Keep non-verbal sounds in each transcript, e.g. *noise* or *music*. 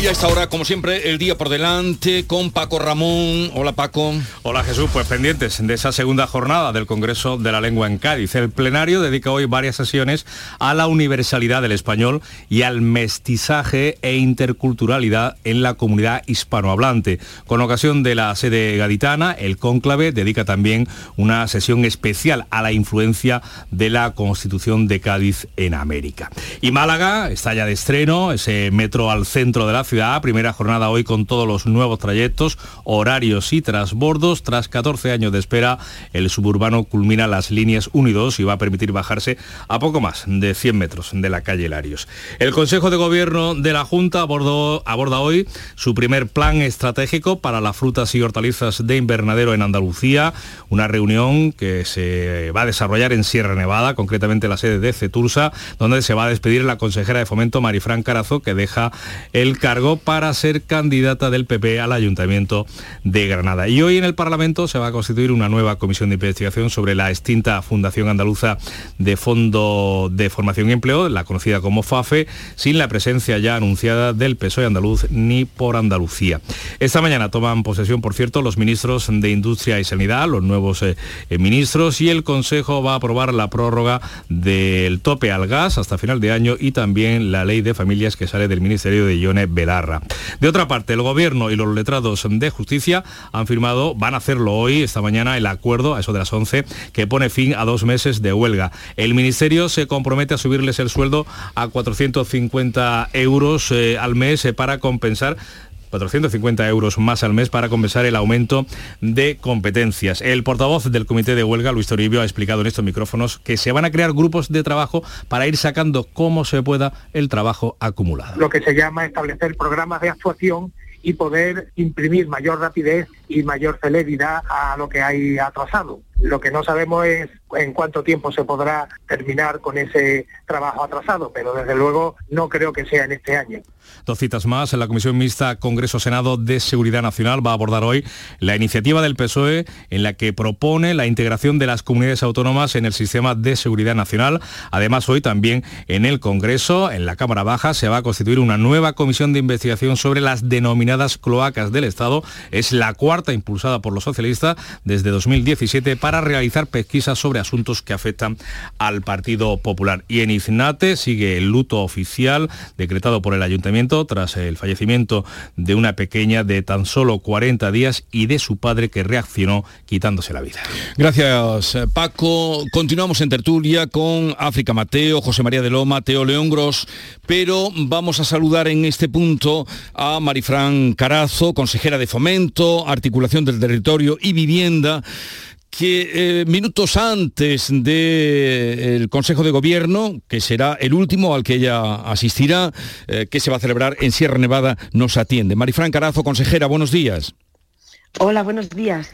Y a esta hora, como siempre, el día por delante con Paco Ramón. Hola Paco. Hola Jesús, pues pendientes de esa segunda jornada del Congreso de la Lengua en Cádiz. El plenario dedica hoy varias sesiones a la universalidad del español y al mestizaje e interculturalidad en la comunidad hispanohablante. Con ocasión de la sede gaditana, el cónclave dedica también una sesión especial a la influencia de la Constitución de Cádiz en América. Y Málaga está ya de estreno, ese metro al centro de la ciudad, primera jornada hoy con todos los nuevos trayectos, horarios y transbordos. Tras 14 años de espera, el suburbano culmina las líneas 1 y 2 y va a permitir bajarse a poco más de 100 metros de la calle Larios. El Consejo de Gobierno de la Junta abordó, aborda hoy su primer plan estratégico para las frutas y hortalizas de invernadero en Andalucía, una reunión que se va a desarrollar en Sierra Nevada, concretamente la sede de Cetursa, donde se va a despedir la consejera de Fomento Marifran Carazo, que deja el cargo para ser candidata del PP al Ayuntamiento de Granada. Y hoy en el Parlamento se va a constituir una nueva comisión de investigación sobre la extinta Fundación Andaluza de Fondo de Formación y Empleo, la conocida como FAFE, sin la presencia ya anunciada del PSOE andaluz ni por Andalucía. Esta mañana toman posesión, por cierto, los ministros de Industria y Sanidad, los nuevos eh, eh, ministros, y el Consejo va a aprobar la prórroga del tope al gas hasta final de año y también la ley de familias que sale del Ministerio de Ione de otra parte, el Gobierno y los letrados de justicia han firmado, van a hacerlo hoy, esta mañana, el acuerdo, a eso de las 11, que pone fin a dos meses de huelga. El Ministerio se compromete a subirles el sueldo a 450 euros eh, al mes eh, para compensar 450 euros más al mes para compensar el aumento de competencias. El portavoz del Comité de Huelga, Luis Toribio, ha explicado en estos micrófonos que se van a crear grupos de trabajo para ir sacando como se pueda el trabajo acumulado. Lo que se llama establecer programas de actuación y poder imprimir mayor rapidez y mayor celeridad a lo que hay atrasado. Lo que no sabemos es en cuánto tiempo se podrá terminar con ese trabajo atrasado, pero desde luego no creo que sea en este año. Dos citas más. En la Comisión Mixta Congreso-Senado de Seguridad Nacional va a abordar hoy la iniciativa del PSOE en la que propone la integración de las comunidades autónomas en el sistema de seguridad nacional. Además, hoy también en el Congreso, en la Cámara Baja, se va a constituir una nueva comisión de investigación sobre las denominadas cloacas del Estado. Es la cuarta impulsada por los socialistas desde 2017 para realizar pesquisas sobre asuntos que afectan al Partido Popular. Y en Iznate sigue el luto oficial decretado por el Ayuntamiento tras el fallecimiento de una pequeña de tan solo 40 días y de su padre que reaccionó quitándose la vida. Gracias, Paco. Continuamos en tertulia con África Mateo, José María de Loma, Teo León Gros, pero vamos a saludar en este punto a Marifran Carazo, consejera de Fomento, Articulación del Territorio y Vivienda que eh, minutos antes del Consejo de Gobierno, que será el último al que ella asistirá, eh, que se va a celebrar en Sierra Nevada, nos atiende. Marifran Carazo, consejera, buenos días. Hola, buenos días.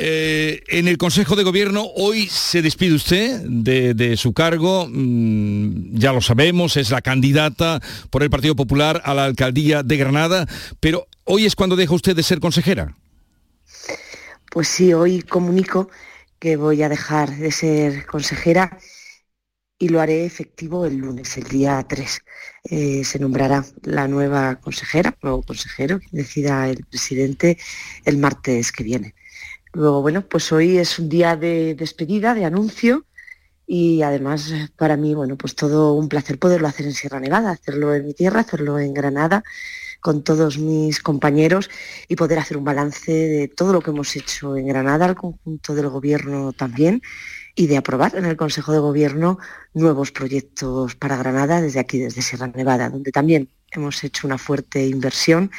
Eh, en el Consejo de Gobierno hoy se despide usted de, su cargo, mm, ya lo sabemos, es la candidata por el Partido Popular a la alcaldía de Granada, pero hoy es cuando deja usted de ser consejera. Pues sí, hoy comunico que voy a dejar de ser consejera y lo haré efectivo el lunes, el día 3. Eh, se nombrará la nueva consejera, nuevo consejero, que decida el presidente el martes que viene. Luego, bueno, pues hoy es un día de despedida, de anuncio y además para mí, bueno, pues todo un placer poderlo hacer en Sierra Nevada, hacerlo en mi tierra, hacerlo en Granada con todos mis compañeros y poder hacer un balance de todo lo que hemos hecho en Granada, el conjunto del Gobierno también, y de aprobar en el Consejo de Gobierno nuevos proyectos para Granada desde aquí, desde Sierra Nevada, donde también hemos hecho una fuerte inversión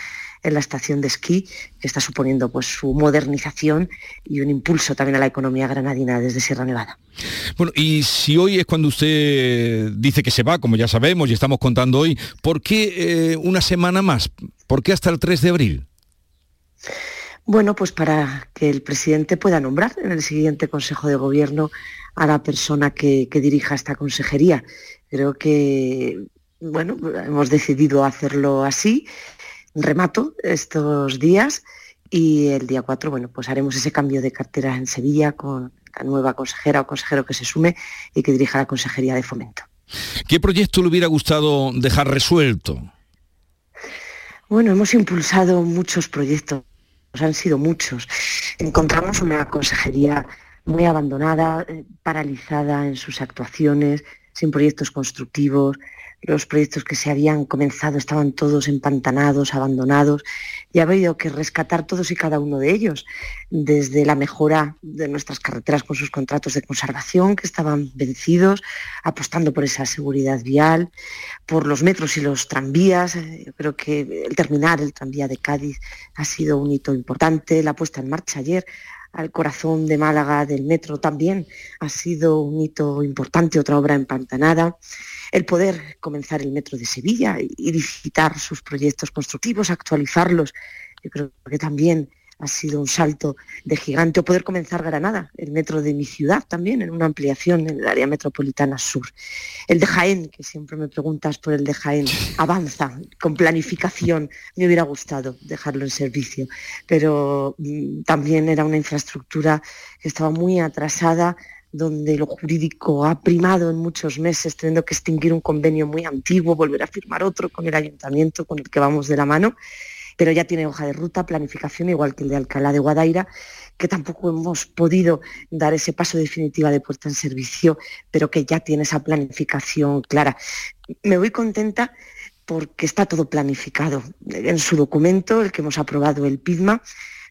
en la estación de esquí, que está suponiendo pues, su modernización y un impulso también a la economía granadina desde Sierra Nevada. Bueno, y si hoy es cuando usted dice que se va, como ya sabemos y estamos contando hoy, ¿por qué eh, una semana más? ¿Por qué hasta el 3 de abril? Bueno, pues para que el presidente pueda nombrar en el siguiente Consejo de Gobierno a la persona que, que dirija esta consejería. Creo que, bueno, hemos decidido hacerlo así remato estos días y el día 4, bueno, pues haremos ese cambio de cartera en Sevilla con la nueva consejera o consejero que se sume y que dirija la Consejería de Fomento. ¿Qué proyecto le hubiera gustado dejar resuelto? Bueno, hemos impulsado muchos proyectos, han sido muchos. Encontramos una consejería muy abandonada, eh, paralizada en sus actuaciones, sin proyectos constructivos, los proyectos que se habían comenzado estaban todos empantanados, abandonados, y ha habido que rescatar todos y cada uno de ellos, desde la mejora de nuestras carreteras con sus contratos de conservación que estaban vencidos, apostando por esa seguridad vial, por los metros y los tranvías. Yo creo que el terminar el tranvía de Cádiz ha sido un hito importante, la puesta en marcha ayer al corazón de Málaga del metro también ha sido un hito importante, otra obra empantanada el poder comenzar el metro de Sevilla y, visitar sus proyectos constructivos, actualizarlos. Yo creo que también ha sido un salto de gigante o poder comenzar Granada, el metro de mi ciudad también, en una ampliación en el área metropolitana sur. El de Jaén, que siempre me preguntas por el de Jaén, *laughs* avanza con planificación. Me hubiera gustado dejarlo en servicio, pero mm, también era una infraestructura que estaba muy atrasada donde lo jurídico ha primado en muchos meses, teniendo que extinguir un convenio muy antiguo, volver a firmar otro con el ayuntamiento con el que vamos de la mano, pero ya tiene hoja de ruta, planificación, igual que el de Alcalá de Guadaira, que tampoco hemos podido dar ese paso definitivo de puerta en servicio, pero que ya tiene esa planificación clara. Me voy contenta porque está todo planificado. En su documento, el que hemos aprobado el PIDMA,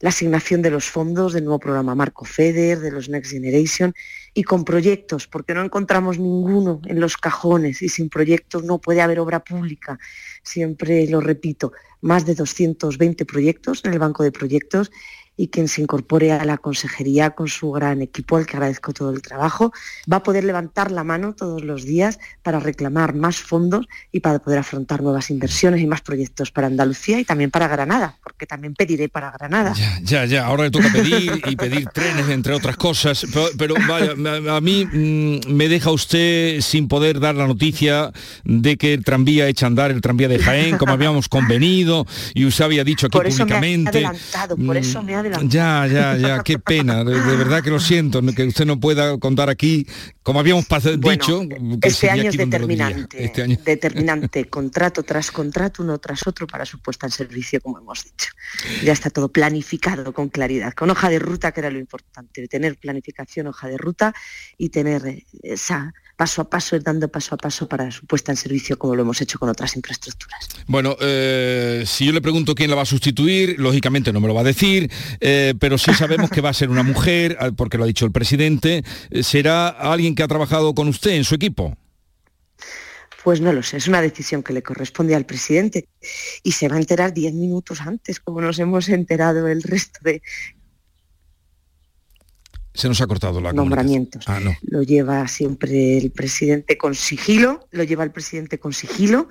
la asignación de los fondos del nuevo programa Marco FEDER, de los Next Generation y con proyectos, porque no encontramos ninguno en los cajones y sin proyectos no puede haber obra pública. Siempre lo repito, más de 220 proyectos en el banco de proyectos y quien se incorpore a la consejería con su gran equipo, al que agradezco todo el trabajo, va a poder levantar la mano todos los días para reclamar más fondos y para poder afrontar nuevas inversiones y más proyectos para Andalucía y también para Granada, porque también pediré para Granada. Ya, ya, ya. ahora le toca pedir y pedir trenes, entre otras cosas, pero, vaya, a mí mm, me deja usted sin poder dar la noticia de que el tranvía echa a andar, el tranvía de Jaén, como habíamos convenido, y usted había dicho aquí por eso públicamente. Me ha adelantado, por eso me ha ya, ya, ya, qué *laughs* pena. De, verdad que lo siento, que usted no pueda contar aquí, como habíamos dicho. Que este año es determinante. Este año. Determinante, *laughs* contrato tras contrato, uno tras otro para su puesta en servicio, como hemos dicho. Ya está todo planificado con claridad, con hoja de ruta, que era lo importante, tener planificación, hoja de ruta y tener esa paso a paso, dando paso a paso para su puesta en servicio como lo hemos hecho con otras infraestructuras. Bueno, eh, si yo le pregunto quién la va a sustituir, lógicamente no me lo va a decir, eh, pero sí sabemos que va a ser una mujer, porque lo ha dicho el presidente, eh, será alguien que ha trabajado con usted en su equipo. Pues no lo sé, es una decisión que le corresponde al presidente y se va a enterar diez minutos antes, como nos hemos enterado el resto de se nos ha cortado la nombramientos. Ah, no. Lo lleva siempre el presidente con sigilo, lo lleva el presidente con sigilo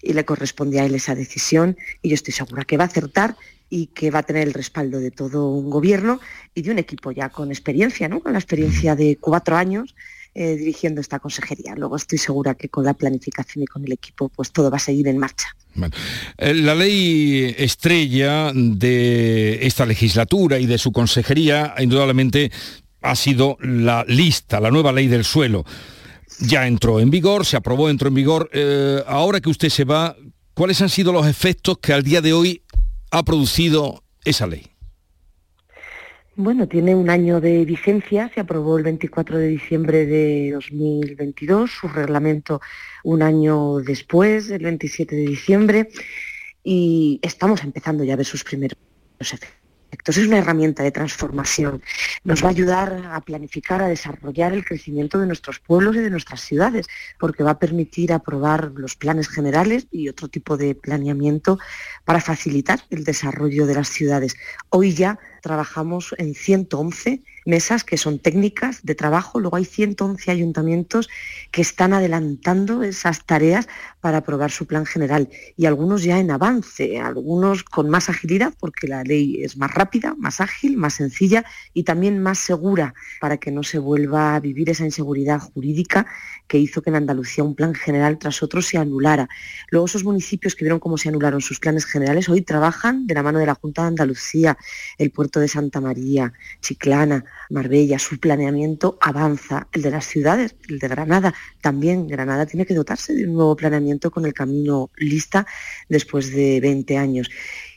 y le corresponde a él esa decisión y yo estoy segura que va a acertar y que va a tener el respaldo de todo un gobierno y de un equipo ya con experiencia, ¿no? Con la experiencia de cuatro años eh, dirigiendo esta consejería. Luego estoy segura que con la planificación y con el equipo pues todo va a seguir en marcha. Eh, la ley estrella de esta legislatura y de su consejería indudablemente ha sido la lista, la nueva ley del suelo. Ya entró en vigor, se aprobó, entró en vigor. Eh, ahora que usted se va, ¿cuáles han sido los efectos que al día de hoy ha producido esa ley? Bueno, tiene un año de vigencia, se aprobó el 24 de diciembre de 2022, su reglamento un año después, el 27 de diciembre, y estamos empezando ya a ver sus primeros efectos es una herramienta de transformación. Nos va a ayudar a planificar, a desarrollar el crecimiento de nuestros pueblos y de nuestras ciudades, porque va a permitir aprobar los planes generales y otro tipo de planeamiento para facilitar el desarrollo de las ciudades. Hoy ya trabajamos en 111 mesas que son técnicas de trabajo. Luego hay 111 ayuntamientos que están adelantando esas tareas para aprobar su plan general y algunos ya en avance, algunos con más agilidad porque la ley es más rápida, más ágil, más sencilla y también más segura para que no se vuelva a vivir esa inseguridad jurídica que hizo que en Andalucía un plan general tras otro se anulara. Luego esos municipios que vieron cómo se anularon sus planes generales hoy trabajan de la mano de la Junta de Andalucía, el puerto de Santa María, Chiclana, Marbella, su planeamiento avanza. El de las ciudades, el de Granada, también Granada tiene que dotarse de un nuevo planeamiento con el camino lista después de 20 años.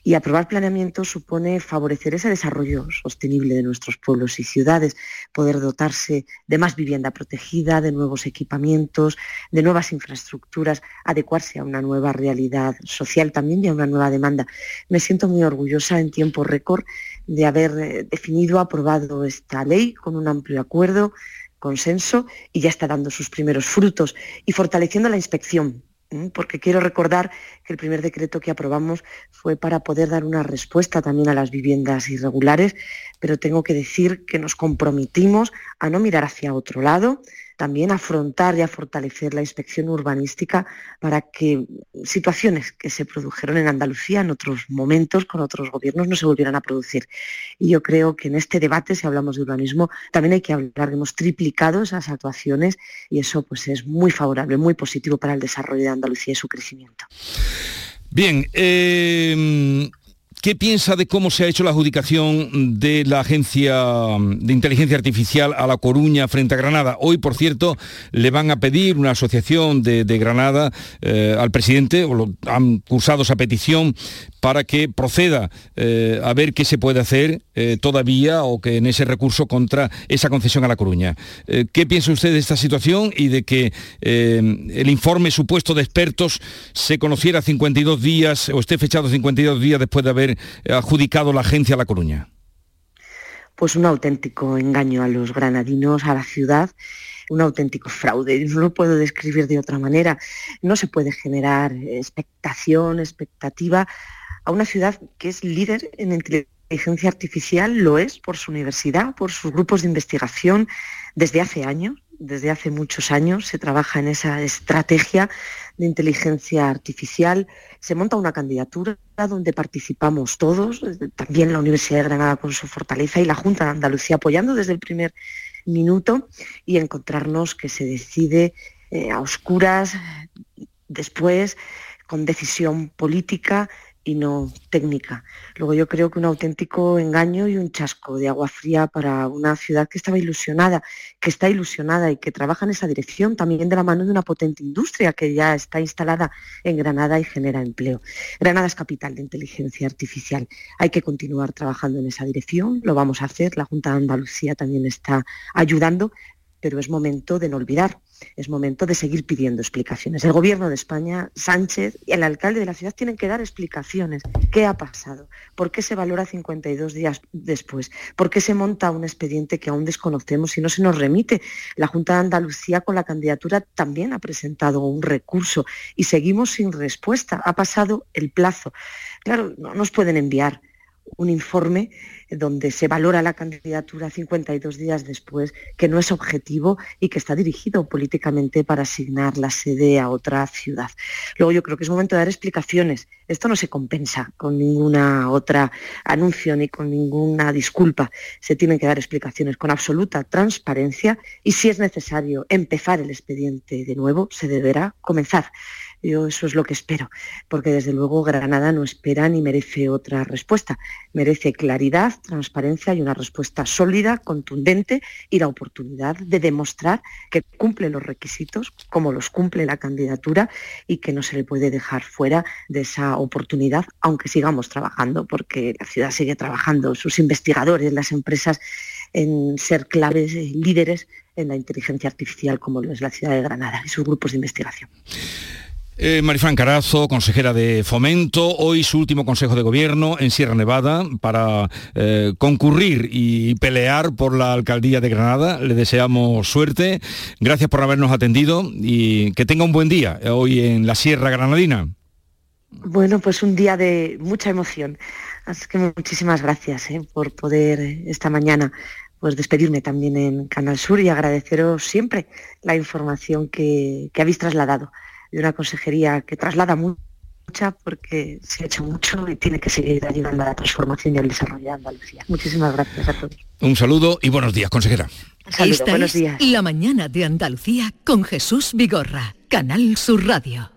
Y aprobar planeamiento supone favorecer ese desarrollo sostenible de nuestros pueblos y ciudades, poder dotarse de más vivienda protegida, de nuevos equipamientos, de nuevas infraestructuras, adecuarse a una nueva realidad social también y a una nueva demanda. Me siento muy orgullosa en tiempo récord de haber eh, definido, aprobado esta ley con un amplio acuerdo, consenso y ya está dando sus primeros frutos y fortaleciendo la inspección porque quiero recordar que el primer decreto que aprobamos fue para poder dar una respuesta también a las viviendas irregulares, pero tengo que decir que nos comprometimos a no mirar hacia otro lado, también afrontar y a fortalecer la inspección urbanística para que situaciones que se produjeron en Andalucía en otros momentos con otros gobiernos no se volvieran a producir. Y yo creo que en este debate, si hablamos de urbanismo, también hay que hablar, hemos triplicado esas actuaciones y eso pues es muy favorable, muy positivo para el desarrollo de Andalucía y su crecimiento. Bien, eh, ¿Qué piensa de cómo se ha hecho la adjudicación de la Agencia de Inteligencia Artificial a La Coruña frente a Granada? Hoy, por cierto, le van a pedir una asociación de, Granada eh, al presidente, o han cursado esa petición para que proceda eh, a ver qué se puede hacer eh, todavía o que en ese recurso contra esa concesión a La Coruña. ¿Qué piensa usted de esta situación y de que el informe supuesto de expertos se conociera 52 días o esté fechado 52 días después de haber adjudicado la agencia a La Coruña? Pues un auténtico engaño a los granadinos, a la ciudad un auténtico fraude. *laughs* No lo puedo describir de otra manera. No se puede generar expectación, expectativa a una ciudad que es líder en inteligencia artificial, lo es por su universidad, por sus grupos de investigación desde hace años desde hace muchos años se trabaja en esa estrategia de inteligencia artificial. Se monta una candidatura donde participamos todos, también la Universidad de Granada con su fortaleza y la Junta de Andalucía apoyando desde el primer minuto y encontrarnos que se decide eh, a oscuras, después, con decisión política y no técnica. Luego yo creo que un auténtico engaño y un chasco de agua fría para una ciudad que estaba ilusionada, que está ilusionada y que trabaja en esa dirección, también de la mano de una potente industria que ya está instalada en Granada y genera empleo. Granada es capital de inteligencia artificial. Hay que continuar trabajando en esa dirección, lo vamos a hacer, la Junta de Andalucía también está ayudando, pero es momento de no olvidar es momento de seguir pidiendo explicaciones. El gobierno de España, Sánchez y el alcalde de la ciudad tienen que dar explicaciones. ¿Qué ha pasado? ¿Por qué se valora 52 días después? ¿Por qué se monta un expediente que aún desconocemos y no se nos remite? La Junta de Andalucía con la candidatura también ha presentado un recurso y seguimos sin respuesta. Ha pasado el plazo. Claro, no nos pueden enviar un informe donde se valora la candidatura 52 días después, que no es objetivo y que está dirigido políticamente para asignar la sede a otra ciudad. Luego yo creo que es momento de dar explicaciones. Esto no se compensa con ninguna otra anuncio ni con ninguna disculpa. Se tienen que dar explicaciones con absoluta transparencia y si es necesario empezar el expediente de nuevo, se deberá comenzar. Yo eso es lo que espero, porque desde luego Granada no espera ni merece otra respuesta. Merece claridad, transparencia y una respuesta sólida, contundente y la oportunidad de demostrar que cumple los requisitos como los cumple la candidatura y que no se le puede dejar fuera de esa oportunidad, aunque sigamos trabajando, porque la ciudad sigue trabajando, sus investigadores, las empresas en ser claves, líderes en la inteligencia artificial como lo es la ciudad de Granada y sus grupos de investigación. Eh, Marifran Carazo, consejera de Fomento, hoy su último consejo de gobierno en Sierra Nevada para eh, concurrir y pelear por la alcaldía de Granada. Le deseamos suerte. Gracias por habernos atendido y que tenga un buen día hoy en la Sierra Granadina. Bueno, pues un día de mucha emoción. Así que muchísimas gracias ¿eh? por poder esta mañana pues despedirme también en Canal Sur y agradeceros siempre la información que habéis trasladado de una consejería que traslada mucha porque se ha hecho mucho y tiene que seguir ayudando a la transformación y al desarrollo de Andalucía. Muchísimas gracias a todos. Un saludo y buenos días, consejera. Esta buenos días. La mañana de Andalucía con Jesús Vigorra, Canal Sur Radio.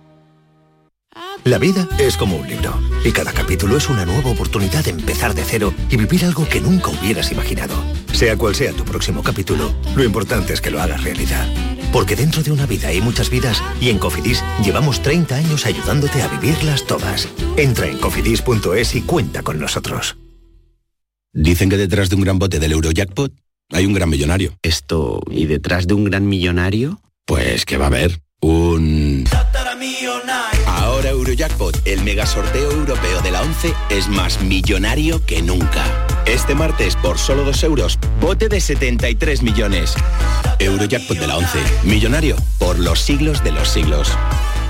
La vida es como un libro y cada capítulo es una nueva oportunidad de empezar de cero y vivir algo que nunca hubieras imaginado. Sea cual sea tu próximo capítulo, lo importante es que lo hagas realidad. Porque dentro de una vida hay muchas vidas y en Cofidis llevamos 30 años ayudándote a vivirlas todas. Entra en cofidis.es y cuenta con nosotros. Dicen que detrás de un gran bote del Eurojackpot hay un gran millonario. Esto, ¿y detrás de un gran millonario? Pues que va a haber un... Ahora Eurojackpot, el mega sorteo europeo de la 11, es más millonario que nunca. Este martes, por solo 2 euros, bote de 73 millones. Eurojackpot de la 11, millonario por los siglos de los siglos.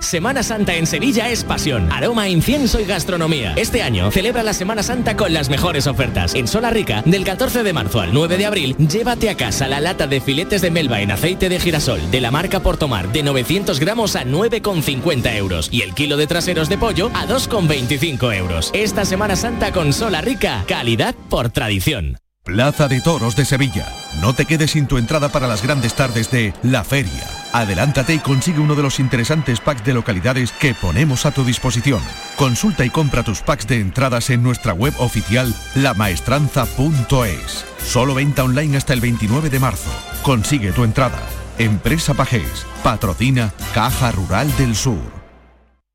Semana Santa en Sevilla es pasión, aroma, incienso y gastronomía. Este año celebra la Semana Santa con las mejores ofertas. En Sola Rica, del 14 de marzo al 9 de abril, llévate a casa la lata de filetes de melva en aceite de girasol de la marca Portomar de 900 gramos a 9,50 euros y el kilo de traseros de pollo a 2,25 euros. Esta Semana Santa con Sola Rica, calidad por tradición. Plaza de Toros de Sevilla. No te quedes sin tu entrada para las grandes tardes de La Feria. Adelántate y consigue uno de los interesantes packs de localidades que ponemos a tu disposición. Consulta y compra tus packs de entradas en nuestra web oficial lamaestranza.es. Solo venta online hasta el 29 de marzo. Consigue tu entrada. Empresa Pajés. Patrocina Caja Rural del Sur.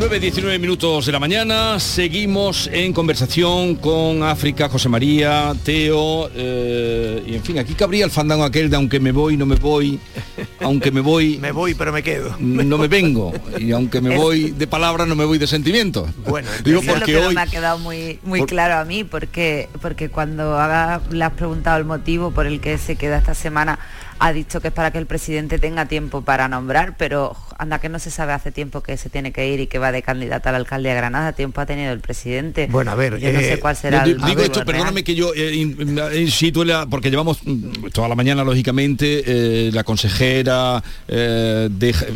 9.19 minutos de la mañana, seguimos en conversación con África, José María, Teo, eh, y en fin, aquí cabría el fandango aquel de aunque me voy, no me voy, aunque me voy... *laughs* me voy, pero me quedo. No me vengo, y aunque me voy de palabra, no me voy de sentimiento. Bueno, *laughs* digo porque hoy... me ha quedado muy, muy claro a mí, porque, porque cuando haga, le has preguntado el motivo por el que se queda esta semana ha dicho que es para que el presidente tenga tiempo para nombrar, pero anda que no se sabe hace tiempo que se tiene que ir y que va de candidata al alcalde de Granada, tiempo ha tenido el presidente. Bueno, a ver, yo no sé eh, cuál será. el digo esto, perdóname que yo eh, in, porque llevamos mm, toda la mañana lógicamente eh, la consejera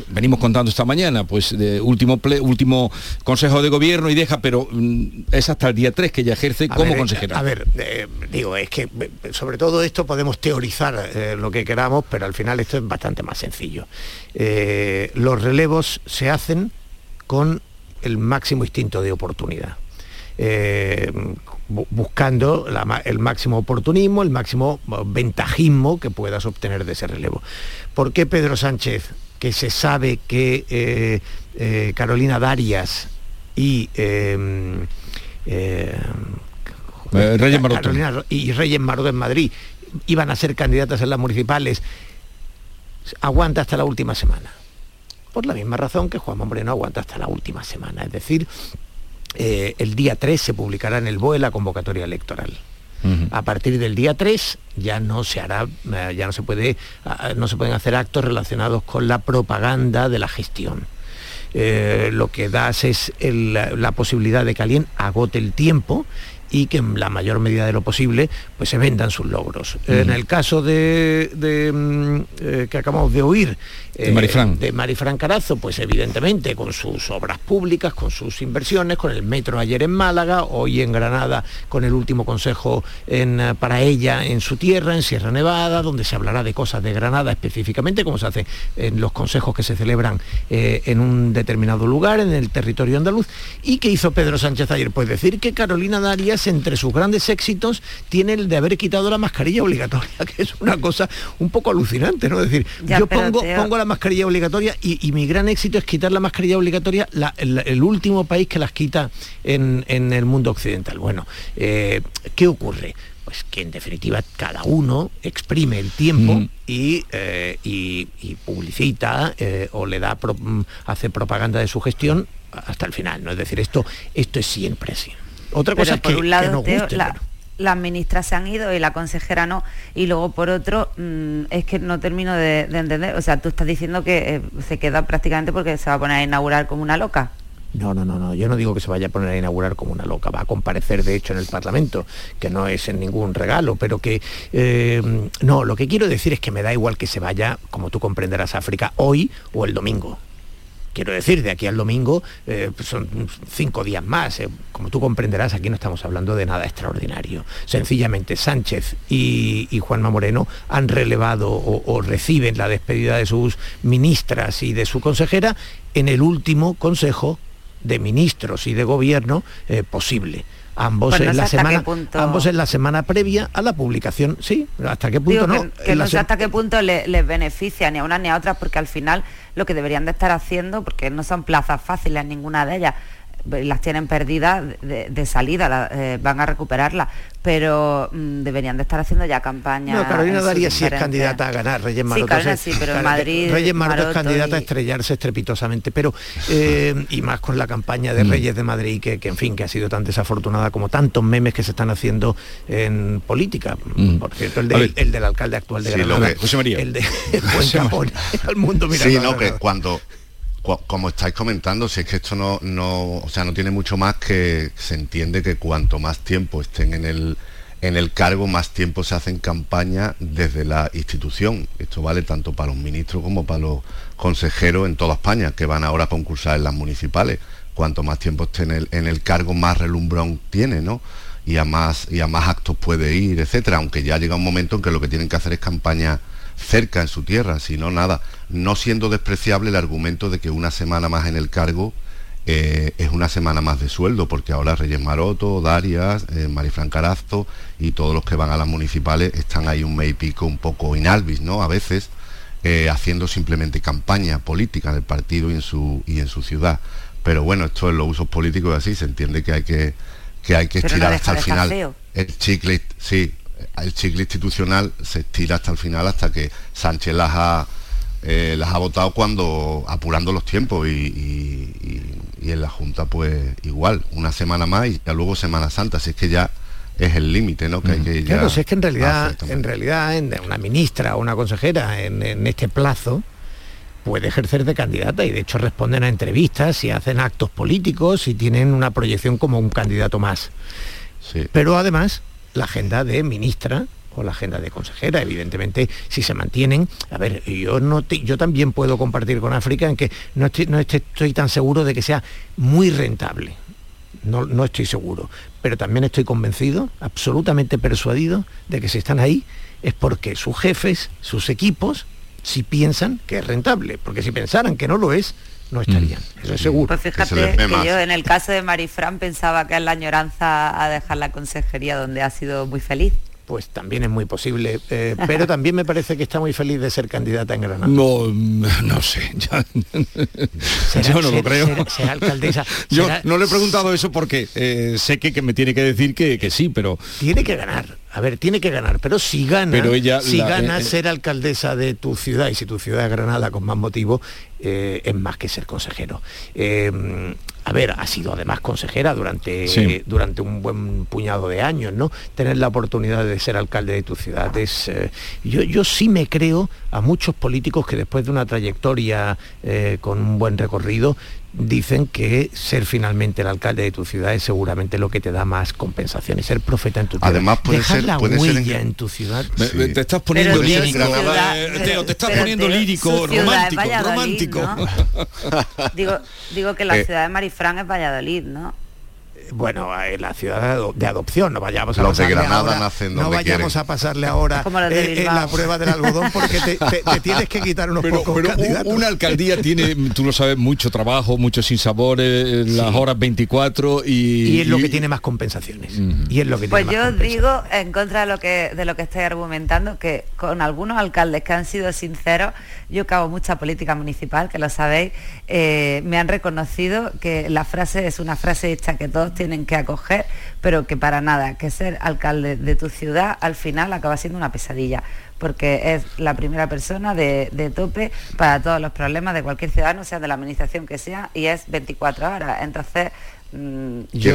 venimos contando esta mañana, pues de último último consejo de gobierno y deja, pero mm, es hasta el día 3 que ella ejerce como consejera. A ver, digo, es que sobre todo esto podemos teorizar lo que queramos pero al final esto es bastante más sencillo. Eh, los relevos se hacen con el máximo instinto de oportunidad. Eh, buscando el máximo oportunismo, el máximo ventajismo que puedas obtener de ese relevo. ¿Por qué Pedro Sánchez, que se sabe que eh, Carolina Darias y Reyes y Reyes Maroto en Madrid iban a ser candidatas en las municipales, aguanta hasta la última semana. Por la misma razón que Juan Moreno aguanta hasta la última semana. Es decir, eh, el día 3 se publicará en el BOE la convocatoria electoral. A partir del día 3 ya no se hará, eh, ya no se puede, no se pueden hacer actos relacionados con la propaganda de la gestión. Eh, lo que das es la posibilidad de que alguien agote el tiempo y que en la mayor medida de lo posible pues se vendan sus logros. En el caso de, mm, eh, que acabamos de oír, de Marifran. de Marifran Carazo, pues evidentemente con sus obras públicas, con sus inversiones, con el metro ayer en Málaga, hoy en Granada, con el último consejo en, eh, para ella en su tierra, en Sierra Nevada, donde se hablará de cosas de Granada específicamente, como se hace en los consejos que se celebran eh, en un determinado lugar, en el territorio andaluz. ¿Y qué hizo Pedro Sánchez ayer? Pues decir que Carolina Darias, entre sus grandes éxitos, tiene el de haber quitado la mascarilla obligatoria, *laughs* que es una cosa un poco alucinante, ¿no? Es decir, yo pongo, pongo la mascarilla obligatoria y, mi gran éxito es quitar la mascarilla obligatoria, el, último país que las quita en, el mundo occidental. Bueno, eh, ¿qué ocurre? Pues que en definitiva cada uno exprime el tiempo mm. eh, y, publicita eh, o le da mm, hace propaganda de su gestión hasta el final. ¿no? Es decir, esto, esto es siempre así. Otra cosa es que, un lado, guste, las ministras se han ido y la consejera no. Y luego, por otro, mm, es que no termino de, entender. O sea, tú estás diciendo que eh, se queda prácticamente porque se va a poner a inaugurar como una loca. No, no, no, no. Yo no digo que se vaya a poner a inaugurar como una loca. Va a comparecer, de hecho, en el Parlamento, que no es en ningún regalo, pero que... Eh, no, lo que quiero decir es que me da igual que se vaya, como tú comprenderás, a África hoy o el domingo. Quiero decir, de aquí al domingo eh, pues son cinco días más. Eh. Como tú comprenderás, aquí no estamos hablando de nada extraordinario. Sencillamente Sánchez y, Juanma Moreno han relevado o, reciben la despedida de sus ministras y de su consejera en el último consejo de ministros y de gobierno eh, posible ambos en la semana ambos en la semana previa a la publicación sí hasta qué punto no que, no sé hasta qué punto les beneficia ni a una ni a otra porque al final lo que deberían de estar haciendo porque no son plazas fáciles ninguna de ellas las tienen perdidas de, salida, eh, van a recuperarla, pero mm, deberían de estar haciendo ya campaña. No, Carolina Daría sí es candidata a ganar, Reyes Maroto. Sí, pero en Madrid. Reyes Maroto, es candidata a estrellarse estrepitosamente, pero eh, y más con la campaña de mm. Reyes de Madrid, que, en fin, que ha sido tan desafortunada como tantos memes que se están haciendo en política. Mm. Por cierto, el, del alcalde actual de Granada. José María. El de *laughs* Buen al mundo Sí, no, que cuando como estáis comentando, si es que esto no, no, o sea, no tiene mucho más que se entiende que cuanto más tiempo estén en el, en el cargo, más tiempo se hacen campaña desde la institución. Esto vale tanto para los ministros como para los consejeros en toda España, que van ahora a concursar en las municipales. Cuanto más tiempo esté en el, en el cargo, más relumbrón tiene, ¿no? Y a más, y a más actos puede ir, etcétera, aunque ya llega un momento en que lo que tienen que hacer es campaña cerca en su tierra, sino nada, no siendo despreciable el argumento de que una semana más en el cargo eh, es una semana más de sueldo, porque ahora Reyes Maroto, Darias, eh, Marifran Carazo y todos los que van a las municipales están ahí un mes y pico un poco inalvis, ¿no? A veces eh, haciendo simplemente campaña política en el partido y en su, y en su ciudad. pero bueno, esto en los usos políticos así, se entiende que hay que, que, hay que estirar hasta el final. El chicle, sí, el chicle institucional se estira hasta el final hasta que Sánchez las ha, eh, las ha votado cuando apurando los tiempos y, en la Junta pues igual, una semana más y ya luego Semana Santa, así es que ya es el límite, ¿no? Que hay que claro, si es que en realidad, en realidad, en una ministra o una consejera en, este plazo puede ejercer de candidata y de hecho responden a entrevistas y hacen actos políticos y tienen una proyección como un candidato más. Pero además, la agenda de ministra o la agenda de consejera, evidentemente, si se mantienen. A ver, yo, no yo también puedo compartir con África en que no no estoy tan seguro de que sea muy rentable. No, estoy seguro, pero también estoy convencido, absolutamente persuadido, de que si están ahí es porque sus jefes, sus equipos, si piensan que es rentable, porque si pensaran que no lo es, no estarían, mm. eso es seguro. Pues fíjate que, yo en el caso de Marifran pensaba que es la añoranza a dejar la consejería donde ha sido muy feliz pues también es muy posible. Eh, pero también me parece que está muy feliz de ser candidata en Granada. No, no sé. yo no lo creo. Será, alcaldesa. yo no le he preguntado eso porque eh, sé que, que, me tiene que decir que, que, sí, pero... Tiene que ganar. A ver, tiene que ganar, pero si gana, pero ella, si gana eh, ser alcaldesa de tu ciudad, y si tu ciudad es Granada con más motivo, es más que ser consejero a ver, ha sido además consejera durante, durante un buen puñado de años, ¿no? Tener la oportunidad de ser alcalde de tu ciudad. Es, eh, yo, yo sí me creo a muchos políticos que después de una trayectoria eh, con un buen recorrido dicen que ser finalmente el alcalde de tu ciudad es seguramente lo que te da más compensaciones, ser profeta en tu ciudad. Además puede Dejar ser, la huella en... tu ciudad. Te estás poniendo lírico, te estás poniendo lírico, romántico, romántico. digo, digo que la eh, ciudad de Marifran es Valladolid, ¿no? Bueno, en la ciudad de adopción, no vayamos a Los de Granada nacen no vayamos a pasarle ahora eh, en la prueba del algodón porque te, tienes que quitar unos pocos pero Una alcaldía tiene, tú lo sabes, mucho trabajo, mucho sinsabores, eh, las horas 24 y... Y es lo que tiene más compensaciones. Y es lo que pues yo digo, en contra de lo que de lo que estoy argumentando, que con algunos alcaldes que han sido sinceros, yo que hago mucha política municipal, que lo sabéis, eh, me han reconocido que la frase es una frase hecha que todos tienen que acoger, pero que para nada, que ser alcalde de tu ciudad al final acaba siendo una pesadilla, porque es la primera persona de, tope para todos los problemas de cualquier ciudadano, sea de la administración que sea, y es 24 horas. Entonces, mm, yo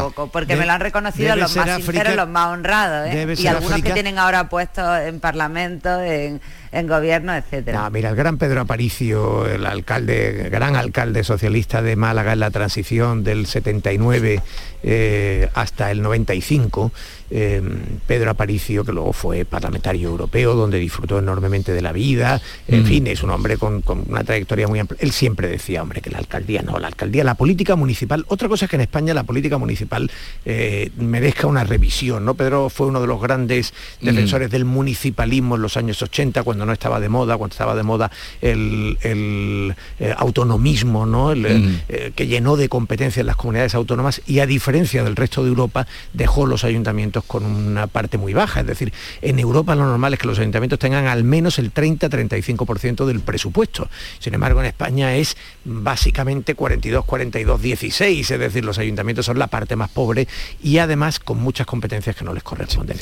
poco, porque me lo han reconocido los más sinceros, los más honrados, ¿eh? y algunos que tienen ahora puestos en parlamento, en, en gobierno, etcétera. mira, el gran Pedro Aparicio, el alcalde, gran alcalde socialista de Málaga en la transición del 79 eh, hasta el 95, eh, Pedro Aparicio, que luego fue parlamentario europeo, donde disfrutó enormemente de la vida, en mm. fin, es un hombre con, una trayectoria muy amplia. Él siempre decía, hombre, que la alcaldía no, la alcaldía, la política municipal, otra cosa es que en España la política municipal eh, merezca una revisión, ¿no? Pedro fue uno de los grandes mm. defensores del municipalismo en los años 80, cuando no estaba de moda, cuando estaba de moda el, autonomismo, ¿no? Mm. que llenó de competencias las comunidades autónomas y a diferencia del resto de Europa, dejó los ayuntamientos con una parte muy baja. Es decir, en Europa lo normal es que los ayuntamientos tengan al menos el 30-35% del presupuesto. Sin embargo, en España es básicamente 42, 42, 16. Es decir, los ayuntamientos son la parte más pobre y además con muchas competencias que no les corresponden.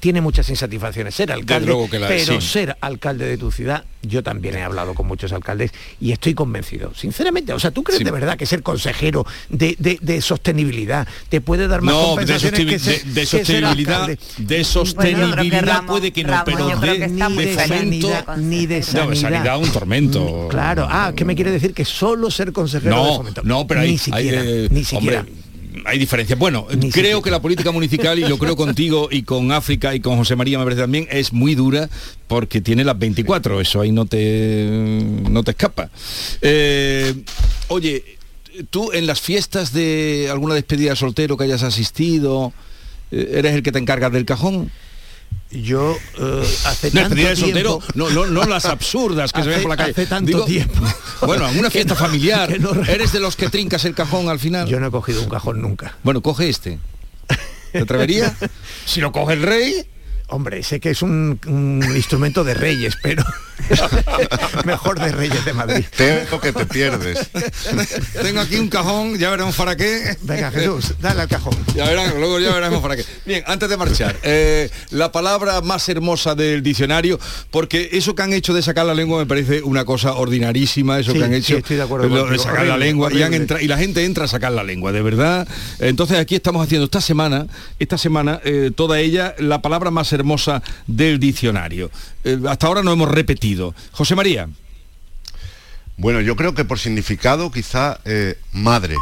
tiene muchas insatisfacciones ser alcalde, pero ser alcalde de tu ciudad, yo también he hablado con muchos alcaldes y estoy convencido, sinceramente. O sea, ¿tú crees de verdad que ser consejero de sostenibilidad te puede dar más no, de, sostenibilidad, de sostenibilidad puede que no, pero de, ni sanidad, ni de sanidad. un tormento. Claro, ah, ¿qué me quiere decir? Que solo ser consejero no, de fomento. No, pero ni siquiera, eh, ni siquiera. Hay diferencias. Bueno, creo que la política municipal, y lo creo contigo y con África y con José María, me parece también, es muy dura porque tiene las 24, eso ahí no te, no te escapa. Eh, oye, tú en las fiestas de alguna despedida soltero que hayas asistido, eh, ¿eres el que te encargas del cajón? Yo uh, hace no, tanto tiempo... soltero, no, no, no, las absurdas que se ven por la calle. Hace tanto tiempo. Bueno, en una *laughs* fiesta familiar, ¿eres de los que trincas el cajón al final? Yo no he cogido un cajón nunca. Bueno, coge este. ¿Te atrevería? *laughs* si lo coge el rey... Hombre, sé que es un, un instrumento de reyes, pero... *laughs* Mejor de Reyes de Madrid. Tengo que te pierdes. *laughs* Tengo aquí un cajón, ya veremos para qué. Venga, Jesús, dale al cajón. Ya verán, luego ya veremos para qué. Bien, antes de marchar, eh, la palabra más hermosa del diccionario, porque eso que han hecho de sacar la lengua me parece una cosa ordinarísima, eso Sí, que han sí, hecho estoy de acuerdo lo de sacar la lengua y, han horrible. entra- y la gente entra a sacar la lengua, de verdad. Entonces aquí estamos haciendo esta semana, esta semana, eh, toda ella, la palabra más hermosa del diccionario. Eh, hasta ahora no hemos repetido. José María. Bueno, yo creo que por significado quizá eh, madre.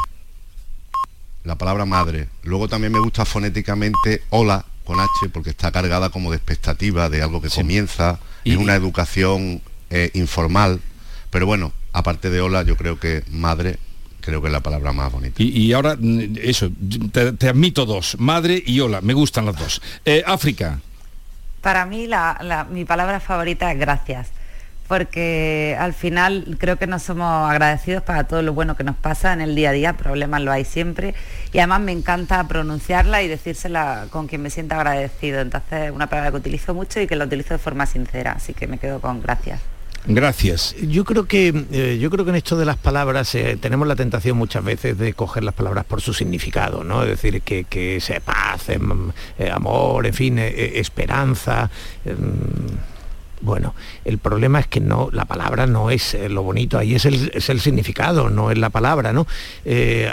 La palabra madre. Luego también me gusta fonéticamente hola con H porque está cargada como de expectativa de algo que comienza. Y- Es una educación eh, informal. Pero bueno, aparte de hola, yo creo que madre creo que es la palabra más bonita. Y, y ahora, mm, eso, te, te admito dos, madre y hola, me gustan las dos. Eh, África. Para mí la, mi palabra favorita es gracias, porque al final creo que no somos agradecidos para todo lo bueno que nos pasa en el día a día, problemas lo hay siempre, y además me encanta pronunciarla y decírsela con quien me sienta agradecido. Entonces es una palabra que utilizo mucho y que la utilizo de forma sincera, así que me quedo con gracias. Gracias. Yo creo que eh, yo creo que en esto de las palabras eh, tenemos la tentación muchas veces de coger las palabras por su significado, ¿no? Es decir, que, que es eh, paz, em, eh, amor, en fin, esperanza. Bueno, el problema es que no, la palabra no es eh, lo bonito, ahí es el, es el significado, no es la palabra, ¿no? Eh,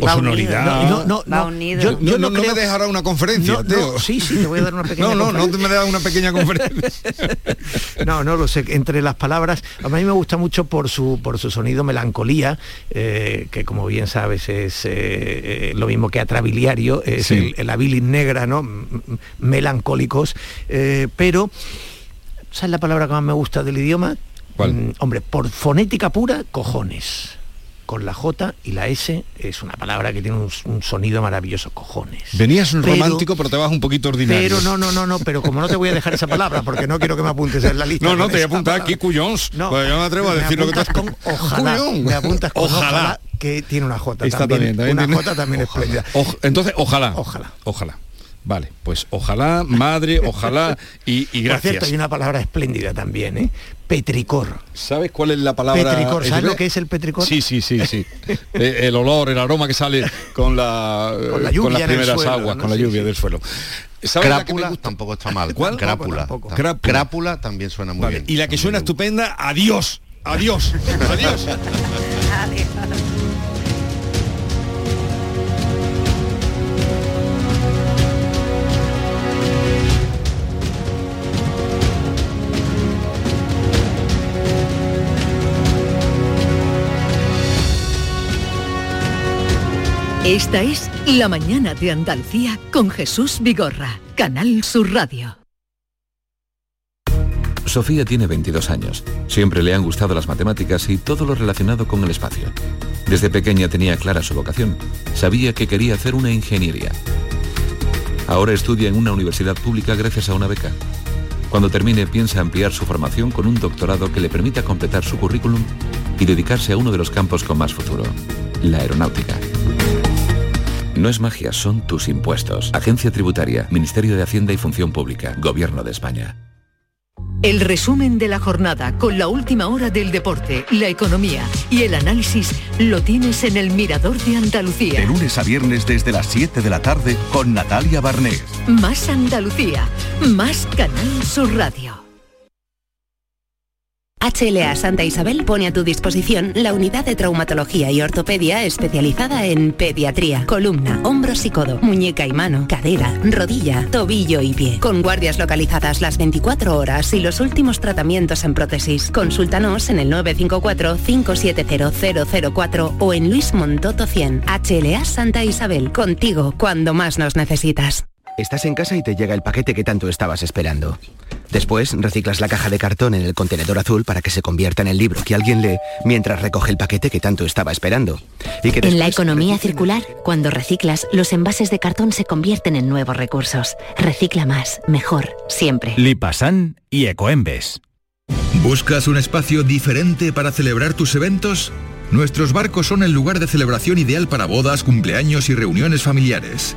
O sonoridad. No, no, no, Va no, unido. yo- No, yo no, no creo- me dejará una conferencia, No, no, Teo. sí, sí, te voy a dar una pequeña *laughs* No, no, no te me da una pequeña conferencia. *laughs* No, no lo sé. Entre las palabras, a mí me gusta mucho por su, por su sonido melancolía, eh, que como bien sabes es eh, eh, lo mismo que atrabiliario, es Sí. el, la bilis negra, ¿no? M- Melancólicos. eh, pero, ¿sabes la palabra que más me gusta del idioma? ¿Cuál? Mm, hombre, por fonética pura, cojones. Con la J y la S es una palabra que tiene un, un sonido maravilloso, cojones. Venías un Pero- romántico, pero te vas un poquito ordinario. Pero no, no, no, no, pero como no te voy a dejar esa palabra, porque no quiero que me apuntes en la lista. No, no, te voy a apuntar aquí cuyons. No, Pues yo me atrevo a decir lo que te apuntas con *laughs* ojalá. Me apuntas con ojalá. Ojalá. que tiene una J Está también. también, también una tiene- J también *laughs* espléndida. Entonces, ojalá. Ojalá. Ojalá. Vale, pues ojalá, madre, ojalá y, y Por gracias. cierto, hay una palabra espléndida también, ¿eh? Petricor. ¿Sabes cuál es la palabra? Petricor, ¿sabes ¿Es- lo que es el petricor? Sí, sí, sí, sí. *laughs* Eh, el olor, el aroma que sale con la Con la eh, las primeras suelo, aguas, ¿no? con la lluvia sí. del suelo. ¿Sabes la que me Crápula gusta? tampoco está mal. ¿Cuál? *laughs* Crápula. Crápula. Crápula también suena muy Vale, bien. Y la que suena estupenda, adiós. Adiós. *laughs* Adiós. Esta es La mañana de Andalucía con Jesús Vigorra, Canal Sur Radio. Sofía tiene 22 años. Siempre le han gustado las matemáticas y todo lo relacionado con el espacio. Desde pequeña tenía clara su vocación. Sabía que quería hacer una ingeniería. Ahora estudia en una universidad pública gracias a una beca. Cuando termine piensa ampliar su formación con un doctorado que le permita completar su currículum y dedicarse a uno de los campos con más futuro, la aeronáutica. No es magia, son tus impuestos. Agencia Tributaria, Ministerio de Hacienda y Función Pública, Gobierno de España. El resumen de la jornada con la última hora del deporte, la economía y el análisis lo tienes en el Mirador de Andalucía. De lunes a viernes desde las 7 de la tarde con Natalia Barnés. Más Andalucía, más Canal Sur Radio. HLA Santa Isabel pone a tu disposición la unidad de traumatología y ortopedia especializada en pediatría, columna, hombros y codo, muñeca y mano, cadera, rodilla, tobillo y pie. Con guardias localizadas las 24 horas y los últimos tratamientos en prótesis. Consúltanos en el 954-570004 o en Luis Montoto 100. HLA Santa Isabel, contigo cuando más nos necesitas. Estás en casa y te llega el paquete que tanto estabas esperando. Después reciclas la caja de cartón en el contenedor azul para que se convierta en el libro que alguien lee mientras recoge el paquete que tanto estaba esperando. Y que En la economía circular, cuando reciclas, los envases de cartón se convierten en nuevos recursos. Recicla más, mejor, siempre. Lipasan y Ecoembes. ¿Buscas un espacio diferente para celebrar tus eventos? Nuestros barcos son el lugar de celebración ideal para bodas, cumpleaños y reuniones familiares.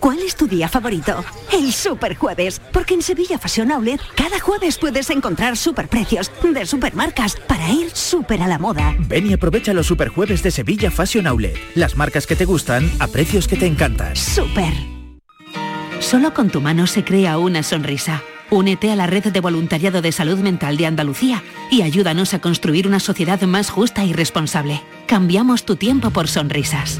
¿Cuál es tu día favorito? El Super Jueves, porque en Sevilla Fashion Outlet cada jueves puedes encontrar superprecios de supermarcas para ir súper a la moda. Ven y aprovecha los Superjueves de Sevilla Fashion Outlet. Las marcas que te gustan a precios que te encantan. Super. Solo con tu mano se crea una sonrisa. Únete a la red de voluntariado de salud mental de Andalucía y ayúdanos a construir una sociedad más justa y responsable. Cambiamos tu tiempo por sonrisas.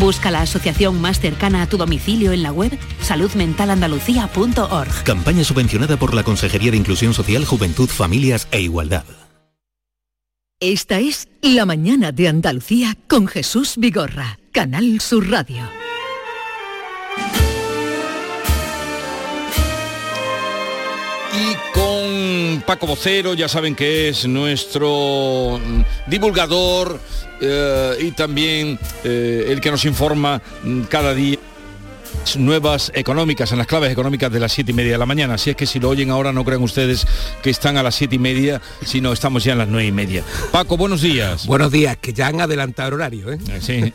Busca la asociación más cercana a tu domicilio en la web saludmentalandalucía.org. Campaña subvencionada por la Consejería de Inclusión Social, Juventud, Familias e Igualdad. Esta es La Mañana de Andalucía con Jesús Vigorra, Canal Sur Radio. Paco Vocero, ya saben que es nuestro divulgador eh, y también eh, el que nos informa mm, cada día nuevas económicas, en las claves económicas de las siete y media de la mañana. Así es que si lo oyen ahora no crean ustedes que están a las siete y media, sino estamos ya en las nueve y media. Paco, buenos días. Buenos días, que ya han adelantado el horario, ¿eh? Sí.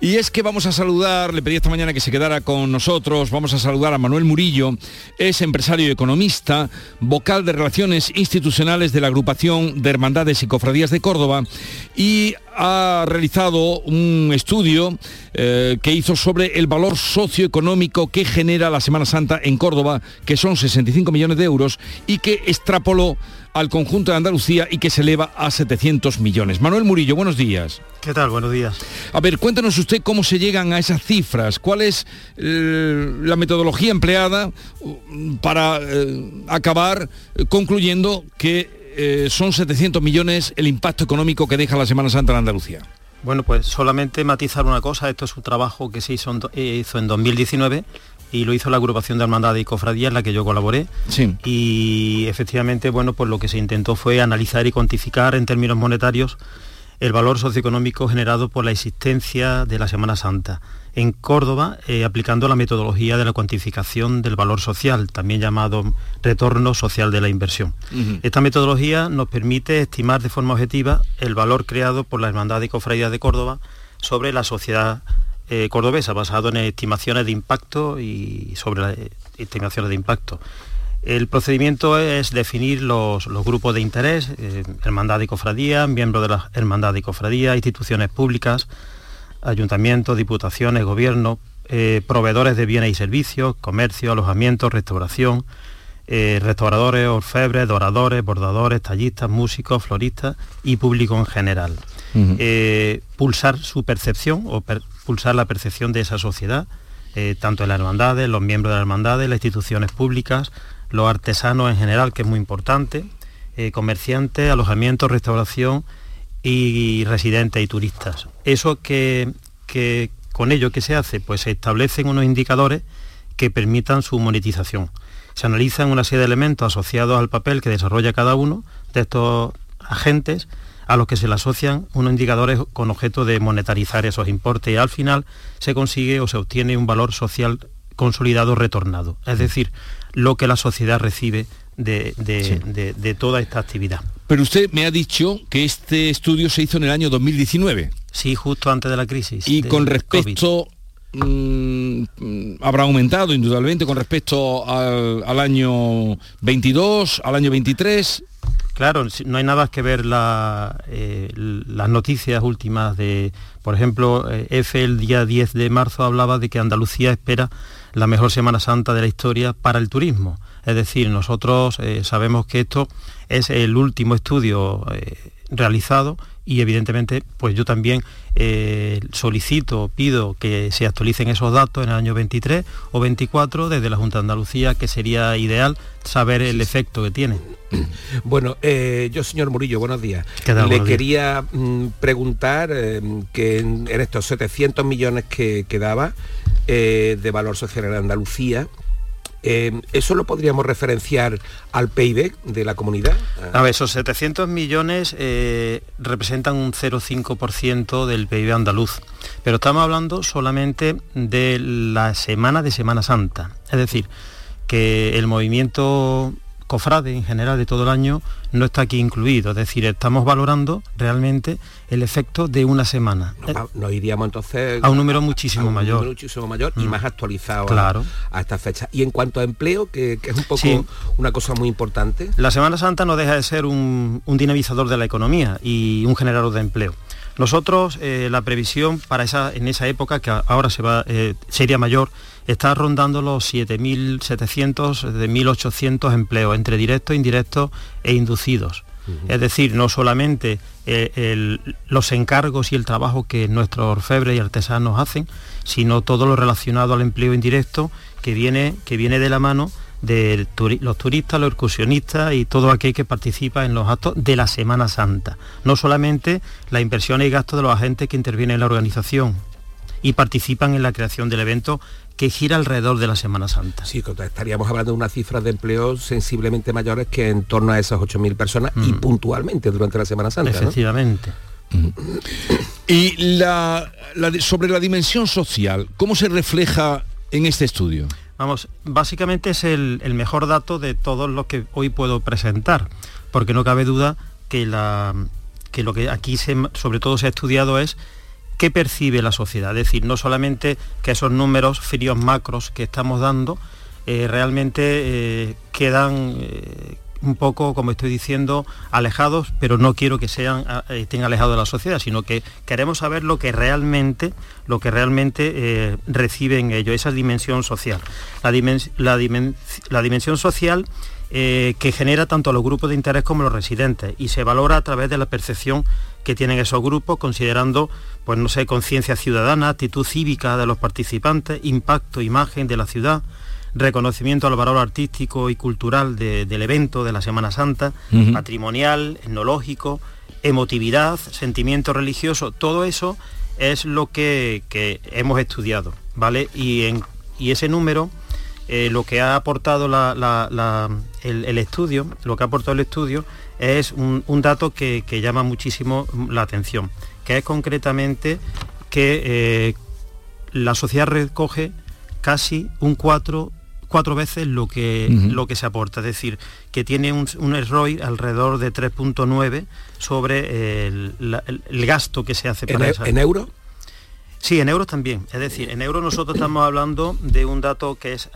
y es que vamos a saludar, le pedí esta mañana que se quedara con nosotros, vamos a saludar a Manuel Murillo, es empresario y economista, vocal de Relaciones Institucionales de la Agrupación de Hermandades y Cofradías de Córdoba y ha realizado un estudio eh, que hizo sobre el valor socioeconómico que genera la Semana Santa en Córdoba, que son 65 millones de euros, y que extrapoló al conjunto de Andalucía y que se eleva a 700 millones. Manuel Murillo, buenos días. ¿Qué tal? Buenos días. A ver, cuéntanos usted cómo se llegan a esas cifras, cuál es eh, la metodología empleada uh, para eh, acabar concluyendo que eh, son 700 millones el impacto económico que deja la Semana Santa en Andalucía. Bueno, pues solamente matizar una cosa, esto es un trabajo que se hizo en, eh, hizo en 2019 y lo hizo la agrupación de hermandad y cofradía en la que yo colaboré. Sí. Y efectivamente, bueno, pues lo que se intentó fue analizar y cuantificar en términos monetarios el valor socioeconómico generado por la existencia de la Semana Santa en Córdoba, eh, aplicando la metodología de la cuantificación del valor social, también llamado retorno social de la inversión. Esta metodología nos permite estimar de forma objetiva el valor creado por la Hermandad de Cofradía de Córdoba sobre la sociedad eh, cordobesa, basado en estimaciones de impacto y sobre las eh, estimaciones de impacto. El procedimiento es definir los, grupos de interés, eh, hermandad y cofradía, miembros de la hermandad y cofradía, instituciones públicas, ayuntamientos, diputaciones, gobierno, eh, proveedores de bienes y servicios, comercio, alojamiento, restauración, eh, restauradores, orfebres, doradores, bordadores, tallistas, músicos, floristas y público en general. pulsar su percepción o pulsar la percepción de esa sociedad, tanto en las hermandades, los miembros de las hermandades, las instituciones públicas, los artesanos en general, que es muy importante, eh, comerciantes, alojamiento, restauración y residentes y turistas. Eso que, con ello que se hace, pues se establecen unos indicadores que permitan su monetización. Se analizan una serie de elementos asociados al papel que desarrolla cada uno de estos agentes a los que se le asocian unos indicadores con objeto de monetarizar esos importes y al final se consigue o se obtiene un valor social consolidado retornado. Es decir, lo que la sociedad recibe de, toda esta actividad. Pero usted me ha dicho que este estudio se hizo en el año 2019. Sí, justo antes de la crisis. Y con respecto... Mm, habrá aumentado indudablemente con respecto al, año 22, al año 23. Claro, no hay nada que ver eh, las noticias últimas de, por ejemplo, eh, EFE el día 10 de marzo hablaba de que Andalucía espera la mejor Semana Santa de la historia para el turismo. Es decir, nosotros eh, sabemos que esto es el último estudio eh, realizado y evidentemente pues yo también eh, solicito, pido que se actualicen esos datos en el año 23 o 24 desde la Junta de Andalucía, que sería ideal saber el efecto que tiene. *clears throat* Bueno, eh, yo señor Murillo, buenos días. Le quería mm, preguntar eh, que en, estos 700 millones que, que daba de valor social en Andalucía, eh, ¿Eso lo podríamos referenciar al PIB de la comunidad? A ver, esos 700 millones eh, representan un 0,5% del PIB andaluz, pero estamos hablando solamente de la semana de Semana Santa. Es decir, que el movimiento cofrade en general de todo el año no está aquí incluido. Es decir, estamos valorando realmente el efecto de una semana. Nos, iríamos entonces a un número muchísimo mayor. muchísimo mayor y mm. más actualizado claro. a, esta fecha. Y en cuanto a empleo, que, es un poco una cosa muy importante. La Semana Santa no deja de ser un, dinamizador de la economía y un generador de empleo. Nosotros, eh, la previsión para esa, en esa época, que ahora se va, eh, sería mayor, está rondando los 7.700, de 1.800 empleos, entre directos, indirectos e inducidos. Es decir, no solamente eh, los encargos y el trabajo que nuestros orfebres y artesanos hacen, sino todo lo relacionado al empleo indirecto que viene, que viene de la mano de los turistas, los excursionistas y todo aquel que participa en los actos de la Semana Santa. No solamente la inversión y gastos de los agentes que intervienen en la organización y participan en la creación del evento que gira alrededor de la Semana Santa. Sí, estaríamos hablando de unas cifras de empleo sensiblemente mayores que en torno a esas 8.000 personas y mm. puntualmente durante la Semana Santa. Efectivamente. Y sobre la dimensión social, ¿cómo se refleja en este estudio? Vamos, básicamente es el, mejor dato de todos los que hoy puedo presentar, porque no cabe duda que, la, que lo que aquí sobre todo se ha estudiado es qué percibe la sociedad. Es decir, no solamente que esos números fríos macros que estamos dando eh, realmente eh, quedan eh, un poco, como estoy diciendo, alejados, pero no quiero que sean, estén alejados de la sociedad, sino que queremos saber lo que realmente, lo que realmente reciben ellos, esa dimensión social. La, la dimensión social eh, que genera tanto a los grupos de interés como a los residentes y se valora a través de la percepción que tienen esos grupos, considerando, pues no sé, conciencia ciudadana, actitud cívica de los participantes, impacto, imagen de la ciudad, reconocimiento al valor artístico y cultural del evento de la Semana Santa, patrimonial, etnológico, emotividad, sentimiento religioso, todo eso es lo que, hemos estudiado, ¿vale? Y, en, y ese número eh, lo que ha aportado el, estudio, lo que ha aportado el estudio es un, dato que, llama muchísimo la atención, que es concretamente que eh, la sociedad recoge casi un cuatro cuatro veces lo que, lo que se aporta, es decir, que tiene un, un ROI alrededor de 3.9 sobre el, gasto que se hace para ¿En, ¿En euros? Sí, en euros también. Es decir, en euros nosotros estamos hablando de un dato que es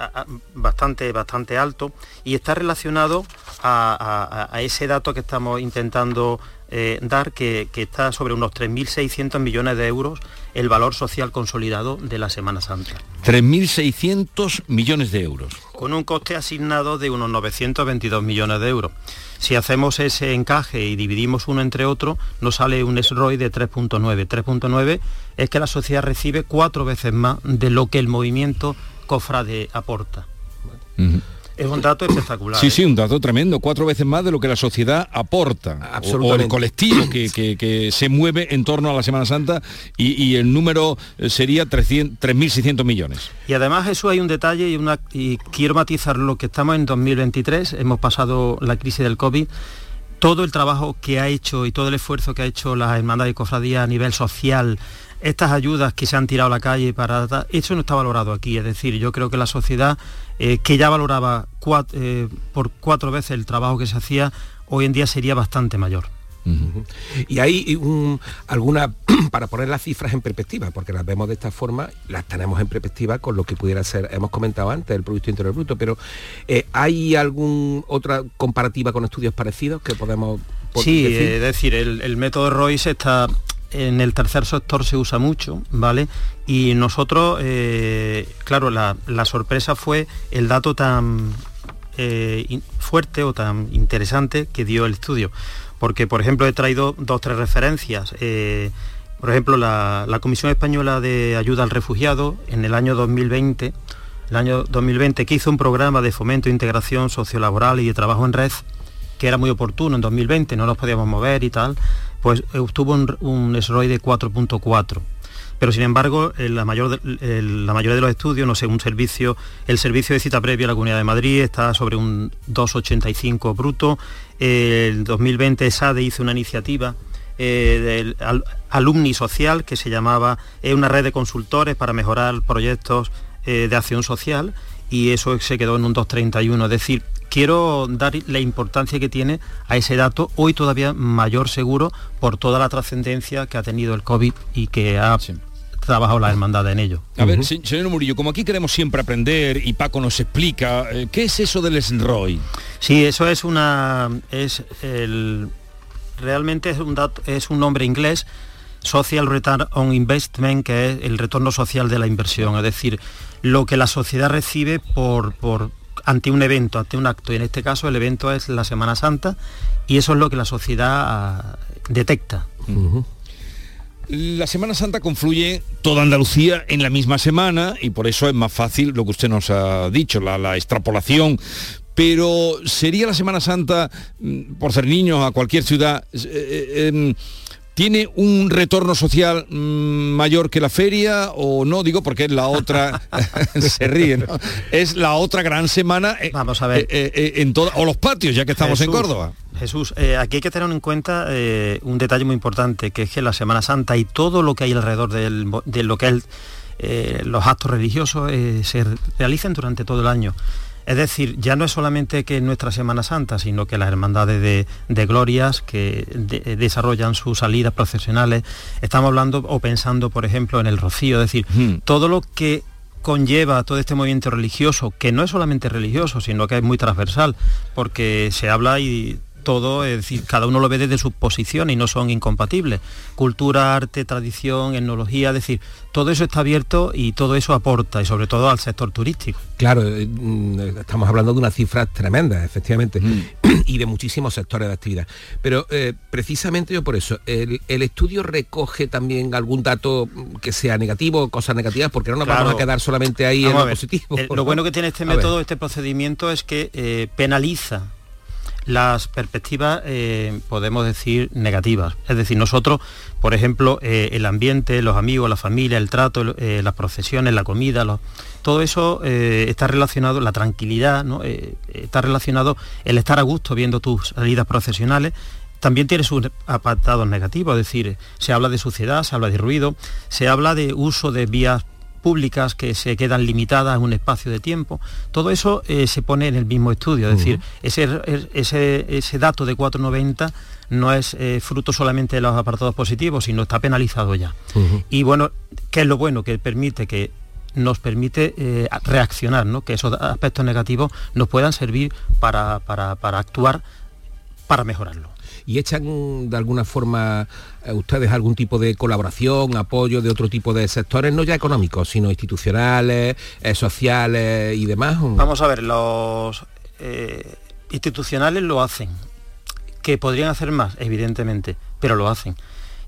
bastante, bastante alto y está relacionado a, ese dato que estamos intentando eh, dar, que, está sobre unos 3.600 millones de euros el valor social consolidado de la Semana Santa. 3.600 millones de euros. Con un coste asignado de unos 922 millones de euros. Si hacemos ese encaje y dividimos uno entre otro, nos sale un SROI de 3.9. 3.9 es que la sociedad recibe cuatro veces más de lo que el movimiento cofrade aporta. Es un dato espectacular. Sí, sí, un dato tremendo, cuatro veces más de lo que la sociedad aporta, o, el colectivo que, se mueve en torno a la Semana Santa y, el número eh, sería 3.600 millones. Y además eso hay un detalle y, una, y quiero matizar lo que estamos en 2023, hemos pasado la crisis del COVID, todo el trabajo que ha hecho y todo el esfuerzo que ha hecho la Hermandad de Cofradía a nivel social, estas ayudas que se han tirado a la calle para... Eso no está valorado aquí, es decir, yo creo que la sociedad eh, que ya valoraba eh, por cuatro veces el trabajo que se hacía, hoy en día sería bastante mayor. Y hay alguna, *clears throat* para poner las cifras en perspectiva, porque las vemos de esta forma, las tenemos en perspectiva con lo que pudiera ser, hemos comentado antes, el Producto Interior Bruto, pero eh, ¿hay alguna otra comparativa con estudios parecidos que podemos... Sí, es decir, el, el método Royce está en el tercer sector se usa mucho, ¿vale? Y nosotros, eh, claro, la, sorpresa fue el dato tan eh, fuerte o tan interesante que dio el estudio. Porque por ejemplo he traído dos tres referencias. Eh, por ejemplo, la, Comisión Española de Ayuda al Refugiado en el año 2020, el año 2020 que hizo un programa de fomento e integración sociolaboral y de trabajo en red, que era muy oportuno en 2020, no nos podíamos mover y tal, pues obtuvo un, un de 4.4 pero sin embargo la, mayor, la mayoría de los estudios, no sé, un servicio, el servicio de cita previa a la Comunidad de Madrid está sobre un 2,85 bruto. El 2020 SADE hizo una iniciativa eh, Alumni Social que se llamaba una red de consultores para mejorar proyectos eh, de acción social y eso se quedó en un 2,31. Es decir, quiero dar la importancia que tiene a ese dato, hoy todavía mayor seguro por toda la trascendencia que ha tenido el COVID y que ha trabajado la hermandad en ello. A ver, señor Murillo, como aquí queremos siempre aprender y Paco nos explica, eh, ¿qué es eso del SNROI? Sí, eso es una... es el... Realmente es un, dato, es un nombre inglés, Social Return on Investment, que es el retorno social de la inversión, es decir, lo que la sociedad recibe por, por, ante un evento, ante un acto. Y en este caso el evento es la Semana Santa y eso es lo que la sociedad ah, detecta. La Semana Santa confluye toda Andalucía en la misma semana y por eso es más fácil lo que usted nos ha dicho, la, extrapolación. Pero ¿sería la Semana Santa, mm, por ser niños, a cualquier ciudad, eh, eh, em, ¿Tiene un retorno social mm, mayor que la feria o no? Digo porque es la otra, *laughs* *laughs* se ríe, Es la otra gran semana eh, Vamos a ver. Eh, eh, en o los patios, ya que estamos en Córdoba. Jesús, aquí hay que tener en cuenta un detalle muy importante, que es que la Semana Santa y todo lo que hay alrededor de lo que es los actos religiosos se realizan durante todo el año. Es decir, ya no es solamente que nuestra Semana Santa, sino que las hermandades de, glorias que desarrollan sus salidas procesionales, estamos hablando o pensando, por ejemplo, en el rocío, es decir, hmm. todo lo que conlleva todo este movimiento religioso, que no es solamente religioso, sino que es muy transversal, porque se habla y todo, es decir, cada uno lo ve desde su posición y no son incompatibles. Cultura, arte, tradición, etnología, es decir, todo eso está abierto y todo eso aporta, y sobre todo al sector turístico. Claro, eh, mm, estamos hablando de unas cifras tremendas, efectivamente, mm. *clears throat* y de muchísimos sectores de actividad. Pero eh, precisamente yo por eso, el, estudio recoge también algún dato que sea negativo, cosas negativas, porque no nos vamos a quedar solamente ahí en lo positivo. lo bueno que tiene este método, este procedimiento, es que eh, penaliza las perspectivas, eh, podemos decir, negativas. Es decir, nosotros, por ejemplo, eh, el ambiente, los amigos, la familia, el trato, eh, las procesiones, la comida, todo eso está relacionado, la tranquilidad, está relacionado el estar a gusto viendo tus salidas profesionales también tiene sus apartados negativos, es decir, se habla de suciedad, se habla de ruido, se habla de uso de vías públicas que se quedan limitadas en un espacio de tiempo. Todo eso eh, se pone en el mismo estudio, es decir, ese, ese, dato de 490 no es eh, fruto solamente de los apartados positivos, sino está penalizado ya. Y bueno, ¿qué es lo bueno? Que permite que nos permite eh, reaccionar, ¿no? que esos aspectos negativos nos puedan servir para, para actuar para mejorarlo y echan de alguna forma eh, ustedes algún tipo de colaboración, apoyo de otro tipo de sectores, no ya económicos, sino institucionales, eh, sociales y demás? Vamos a ver, los eh, institucionales lo hacen, que podrían hacer más, evidentemente, pero lo hacen.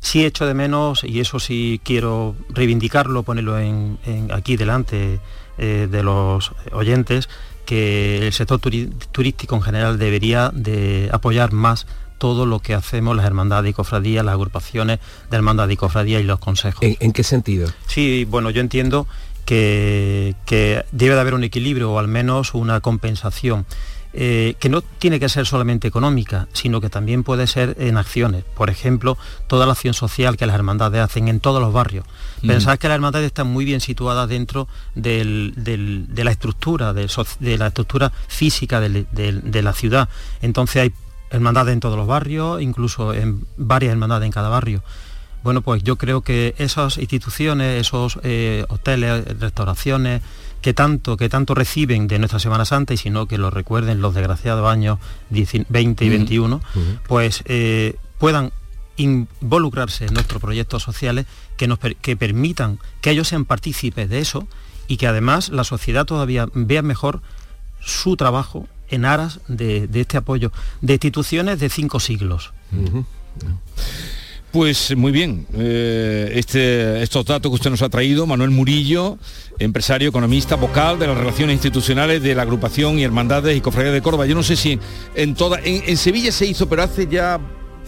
Sí echo de menos, y eso sí quiero reivindicarlo, ponerlo en, aquí delante de los oyentes, que el sector turístico en general debería de apoyar más todo lo que hacemos las hermandades y cofradías, las agrupaciones de hermandades y cofradías y los consejos. ¿En, qué sentido? Sí, bueno, yo entiendo que, debe de haber un equilibrio o al menos una compensación. Eh, que no tiene que ser solamente económica, sino que también puede ser en acciones. Por ejemplo, toda la acción social que las hermandades hacen en todos los barrios. Pensad que las hermandades están muy bien situadas dentro de la estructura, de, la estructura física de, la ciudad. Entonces hay hermandades en todos los barrios, incluso en varias hermandades en cada barrio. Bueno, pues yo creo que esas instituciones, esos eh, hoteles, restauraciones, que tanto, que tanto reciben de nuestra Semana Santa y si no que lo recuerden los desgraciados años 20 y 21, pues eh, puedan involucrarse en nuestros proyectos sociales que, nos, que permitan que ellos sean partícipes de eso y que además la sociedad todavía vea mejor su trabajo en aras de, este apoyo de instituciones de cinco siglos. Pues muy bien, eh, este, estos datos que usted nos ha traído, Manuel Murillo, empresario, economista, vocal de las relaciones institucionales de la agrupación y hermandades y cofradías de Córdoba. Yo no sé si en toda, en Sevilla se hizo, pero hace ya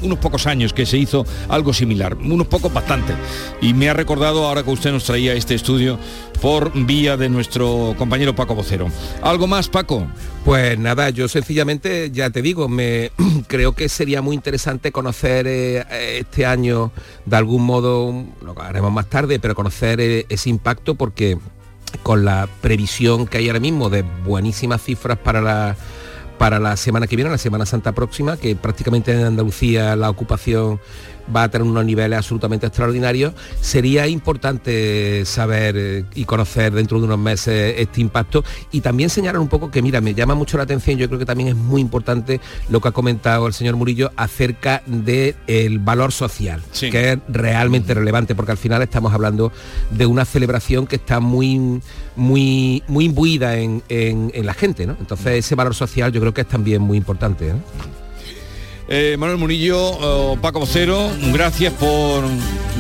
unos pocos años que se hizo algo similar, unos pocos bastante. Y me ha recordado ahora que usted nos traía este estudio por vía de nuestro compañero Paco Vocero. ¿Algo más, Paco? Pues nada, yo sencillamente, ya te digo, me *clears throat* creo que sería muy interesante conocer eh, este año, de algún modo, lo haremos más tarde, pero conocer eh, ese impacto porque con la previsión que hay ahora mismo de buenísimas cifras para la para la semana que viene, la Semana Santa próxima, que prácticamente en Andalucía la ocupación va a tener unos niveles absolutamente extraordinarios, sería importante saber eh, y conocer dentro de unos meses este impacto y también señalar un poco que, mira, me llama mucho la atención, yo creo que también es muy importante lo que ha comentado el señor Murillo acerca del valor social, que es realmente relevante, porque al final estamos hablando de una celebración que está muy, muy, muy imbuida en, la gente, ¿no? Entonces ese valor social yo creo que es también muy importante. Eh, Manuel Murillo, Paco Vocero, gracias por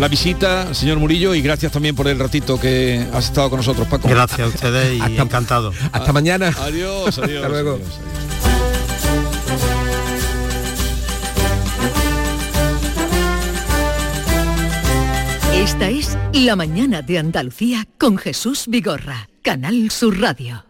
la visita, señor Murillo, y gracias también por el ratito que has estado con nosotros, Paco. Gracias a ustedes y hasta, encantado. Hasta mañana. Adiós, *laughs* adiós. hasta luego. Esta es La Mañana de Andalucía con Jesús Vigorra, Canal Sur Radio.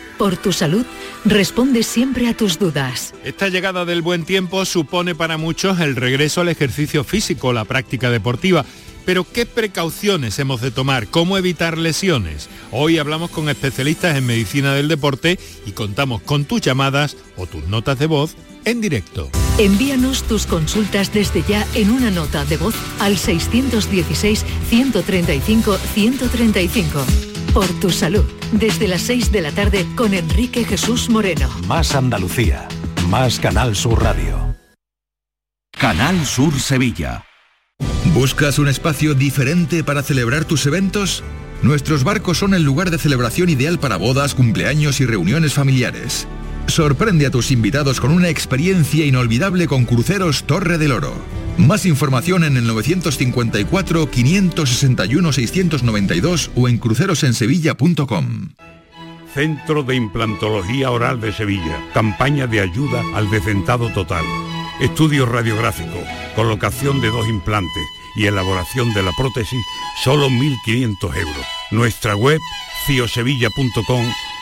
por tu salud, responde siempre a tus dudas. Esta llegada del buen tiempo supone para muchos el regreso al ejercicio físico, la práctica deportiva. Pero ¿qué precauciones hemos de tomar? ¿Cómo evitar lesiones? Hoy hablamos con especialistas en medicina del deporte y contamos con tus llamadas o tus notas de voz en directo. Envíanos tus consultas desde ya en una nota de voz al 616 135 135 por tu salud. Desde las 6 de la tarde con Enrique Jesús Moreno. Más Andalucía. Más Canal Sur Radio. Canal Sur Sevilla. ¿Buscas un espacio diferente para celebrar tus eventos? Nuestros barcos son el lugar de celebración ideal para bodas, cumpleaños y reuniones familiares. Sorprende a tus invitados con una experiencia inolvidable con Cruceros Torre del Oro. Más información en el 954-561-692 o en crucerosensevilla.com. Centro de Implantología Oral de Sevilla. Campaña de ayuda al decentado total. Estudio radiográfico, colocación de dos implantes y elaboración de la prótesis, solo 1.500 euros. Nuestra web, ciosevilla.com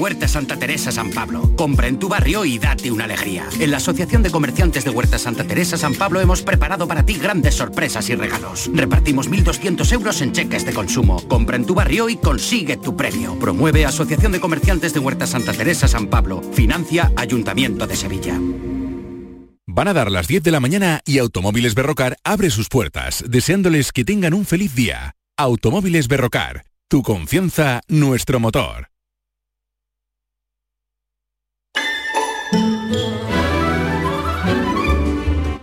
Huerta Santa Teresa San Pablo. Compra en tu barrio y date una alegría. En la Asociación de Comerciantes de Huerta Santa Teresa San Pablo hemos preparado para ti grandes sorpresas y regalos. Repartimos 1.200 euros en cheques de consumo. Compra en tu barrio y consigue tu premio. Promueve Asociación de Comerciantes de Huerta Santa Teresa San Pablo. Financia Ayuntamiento de Sevilla. Van a dar las 10 de la mañana y Automóviles Berrocar abre sus puertas, deseándoles que tengan un feliz día. Automóviles Berrocar, tu confianza, nuestro motor.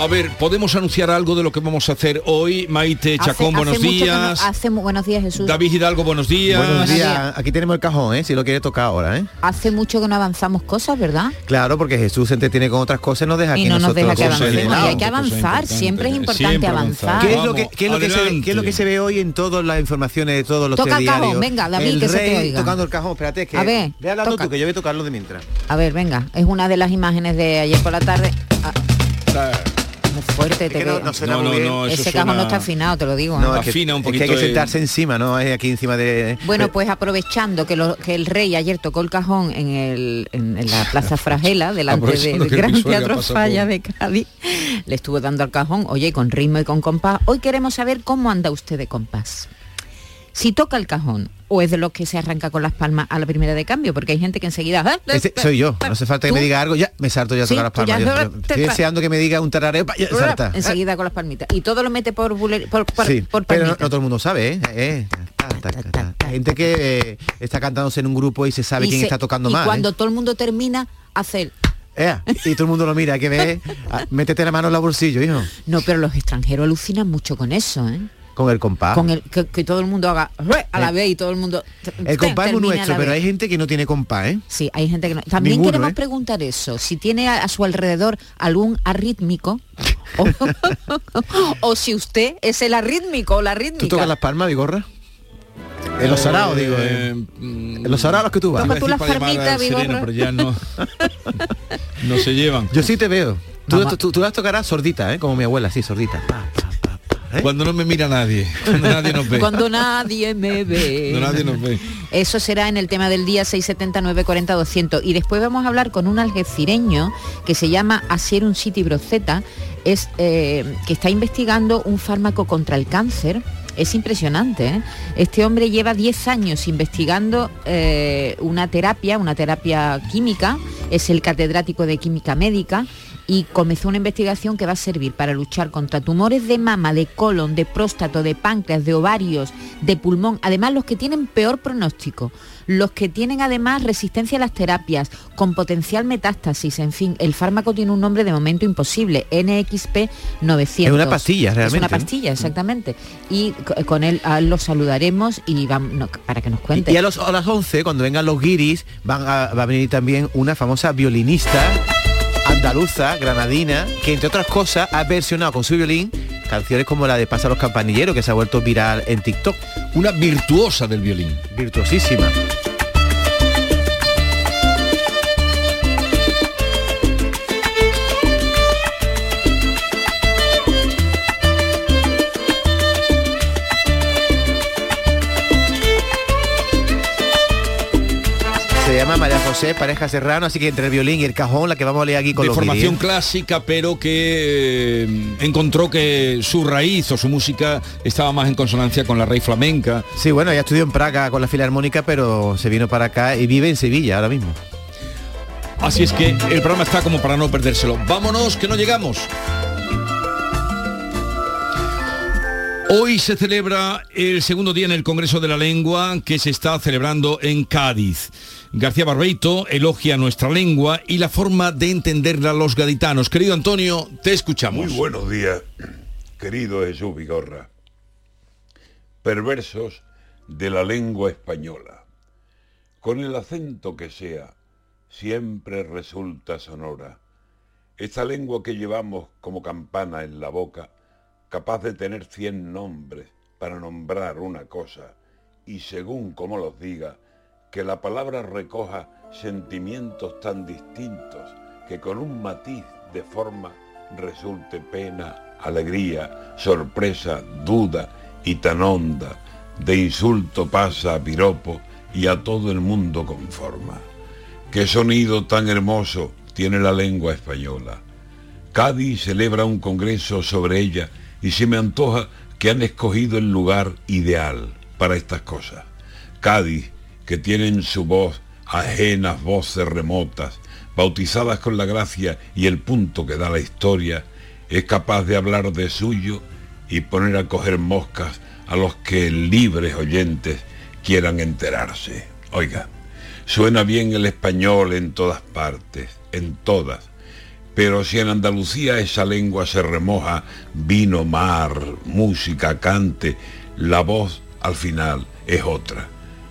A ver, ¿podemos anunciar algo de lo que vamos a hacer hoy? Maite Chacón, buenos días. hace, buenos días, Jesús. David Hidalgo, buenos días. Buenos días. Aquí tenemos el cajón, ¿eh? si lo quiere tocar ahora. ¿eh? Hace mucho que no avanzamos cosas, ¿verdad? Claro, porque Jesús se entretiene con otras cosas y nos deja y no nos deja que avancemos. Y hay que avanzar, siempre es importante avanzar. ¿Qué es, lo que, qué, es lo que se ve, ¿Qué es lo que se ve hoy en todas las informaciones de todos los Toca el cajón, venga, David, el que rey se te oiga. tocando el cajón, espérate, que a ver, ve hablando tú, que yo voy a tocarlo de mientras. A ver, venga, es una de las imágenes de ayer por la tarde. Ah fuerte te no, no, no, no, no, Ese cajón no está afinado, te lo digo. No, ¿eh? es, que, un poquito es que hay que sentarse encima, ¿no? Es aquí encima de. Bueno, pues aprovechando que, lo, que el rey ayer tocó el cajón en, el, en, la Plaza *laughs* Fragela, delante del Gran Teatro Falla de Cádiz, le estuvo dando al cajón, oye, con ritmo y con compás. Hoy queremos saber cómo anda usted de compás. Si toca el cajón o es de los que se arranca con las palmas a la primera de cambio, porque hay gente que enseguida... Ah, soy yo, no hace falta que me diga algo, ya me salto ya a tocar las palmas. estoy deseando que me diga un tarareo, ya, salta. Enseguida con las palmitas. Y todo lo mete por, por, por, pero no, todo el mundo sabe, ¿eh? eh gente que eh, está cantándose en un grupo y se sabe quién está tocando más. Y cuando todo el mundo termina, hace el... y todo el mundo lo mira, que ve, *laughs* ah, métete la mano en la bolsillo, hijo. No, pero los extranjeros alucinan mucho con eso, ¿eh? Con el compás. Con el que, todo el mundo haga a la eh, vez y todo el mundo. El compás es nuestro, pero hay gente que no tiene compás, ¿eh? Sí, hay gente que no. También queremos ¿eh? preguntar eso, si tiene a, su alrededor algún arrítmico *laughs* o, si usted es el arrítmico o la rítmica. ¿Tú tocas las palmas, Vigorra? En los saraos, digo. Eh, en los saraos que tú vas. Toma tú las palmitas, pero ya no, no se llevan. Yo sí te veo. Tú, tú, tú, las tocarás sordita, ¿eh? Como mi abuela, sí, sordita. ¿Eh? Cuando no me mira nadie, cuando nadie nos ve. Cuando nadie me ve. Cuando nadie nos ve. Eso será en el tema del día 679 40 200 y después vamos a hablar con un algecireño que se llama Asier un City Broceta, es eh, que está investigando un fármaco contra el cáncer. Es impresionante. ¿eh? Este hombre lleva 10 años investigando una terapia, una terapia química, es el catedrático de química médica y comenzó una investigación que va a servir para luchar contra tumores de mama, de colon, de próstato, de páncreas, de ovarios, de pulmón, además los que tienen peor pronóstico, los que tienen además resistencia a las terapias, con potencial metástasis, en fin, el fármaco tiene un nombre de momento imposible, NXP 900. Es una pastilla, realmente. Es una pastilla, exactamente. Y con él lo saludaremos y vamos, para que nos cuente. Y, a, los, a las 11, cuando vengan los guiris, van va a venir también una famosa violinista andaluza, granadina, que entre otras cosas ha versionado con su violín canciones como la de Pasa los campanilleros, que se ha vuelto viral en TikTok. Una virtuosa del violín. Virtuosísima. Llama María José Pareja Serrano, así que entre el violín y el cajón, la que vamos a leer aquí con de formación clásica, pero que eh, encontró que su raíz o su música estaba más en consonancia con la raíz flamenca. Sí, bueno, ella estudió en Praga con la Filarmónica, pero se vino para acá y vive en Sevilla ahora mismo. Así es que el programa está como para no perdérselo. Vámonos, que no llegamos. Hoy se celebra el segundo día en el Congreso de la Lengua que se está celebrando en Cádiz. García Barbeito elogia nuestra lengua y la forma de entenderla los gaditanos. Querido Antonio, te escuchamos. Muy buenos días, querido Jesús Vigorra. Perversos de la lengua española. Con el acento que sea, siempre resulta sonora. Esta lengua que llevamos como campana en la boca, capaz de tener cien nombres para nombrar una cosa, y según como los diga, que la palabra recoja sentimientos tan distintos que con un matiz de forma resulte pena, alegría, sorpresa, duda y tan honda, de insulto pasa a piropo y a todo el mundo conforma. Qué sonido tan hermoso tiene la lengua española. Cádiz celebra un congreso sobre ella y se me antoja que han escogido el lugar ideal para estas cosas. Cádiz, que tiene en su voz ajenas voces remotas, bautizadas con la gracia y el punto que da la historia, es capaz de hablar de suyo y poner a coger moscas a los que libres oyentes quieran enterarse. Oiga, suena bien el español en todas partes, en todas, Pero si en Andalucía esa lengua se remoja, vino, mar, música, cante, la voz al final es otra.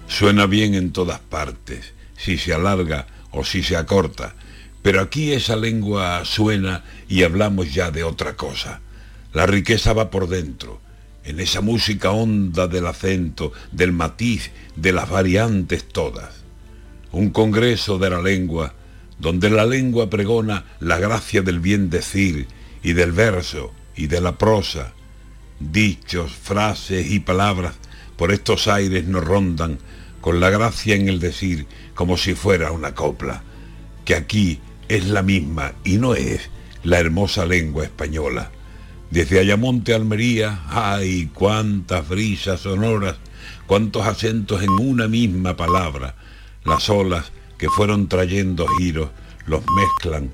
Suena bien en todas partes, si se alarga o si se acorta, pero aquí esa lengua suena y hablamos ya de otra cosa. La riqueza va por dentro, en esa música honda del acento, del matiz, de las variantes todas. Un congreso de la lengua, donde la lengua pregona la gracia del bien decir y del verso y de la prosa. Dichos, frases y palabras por estos aires nos rondan con la gracia en el decir como si fuera una copla, que aquí es la misma y no es la hermosa lengua española. Desde Ayamonte a Almería, ¡ay! cuántas brisas sonoras, cuántos acentos en una misma palabra. Las olas que fueron trayendo giros los mezclan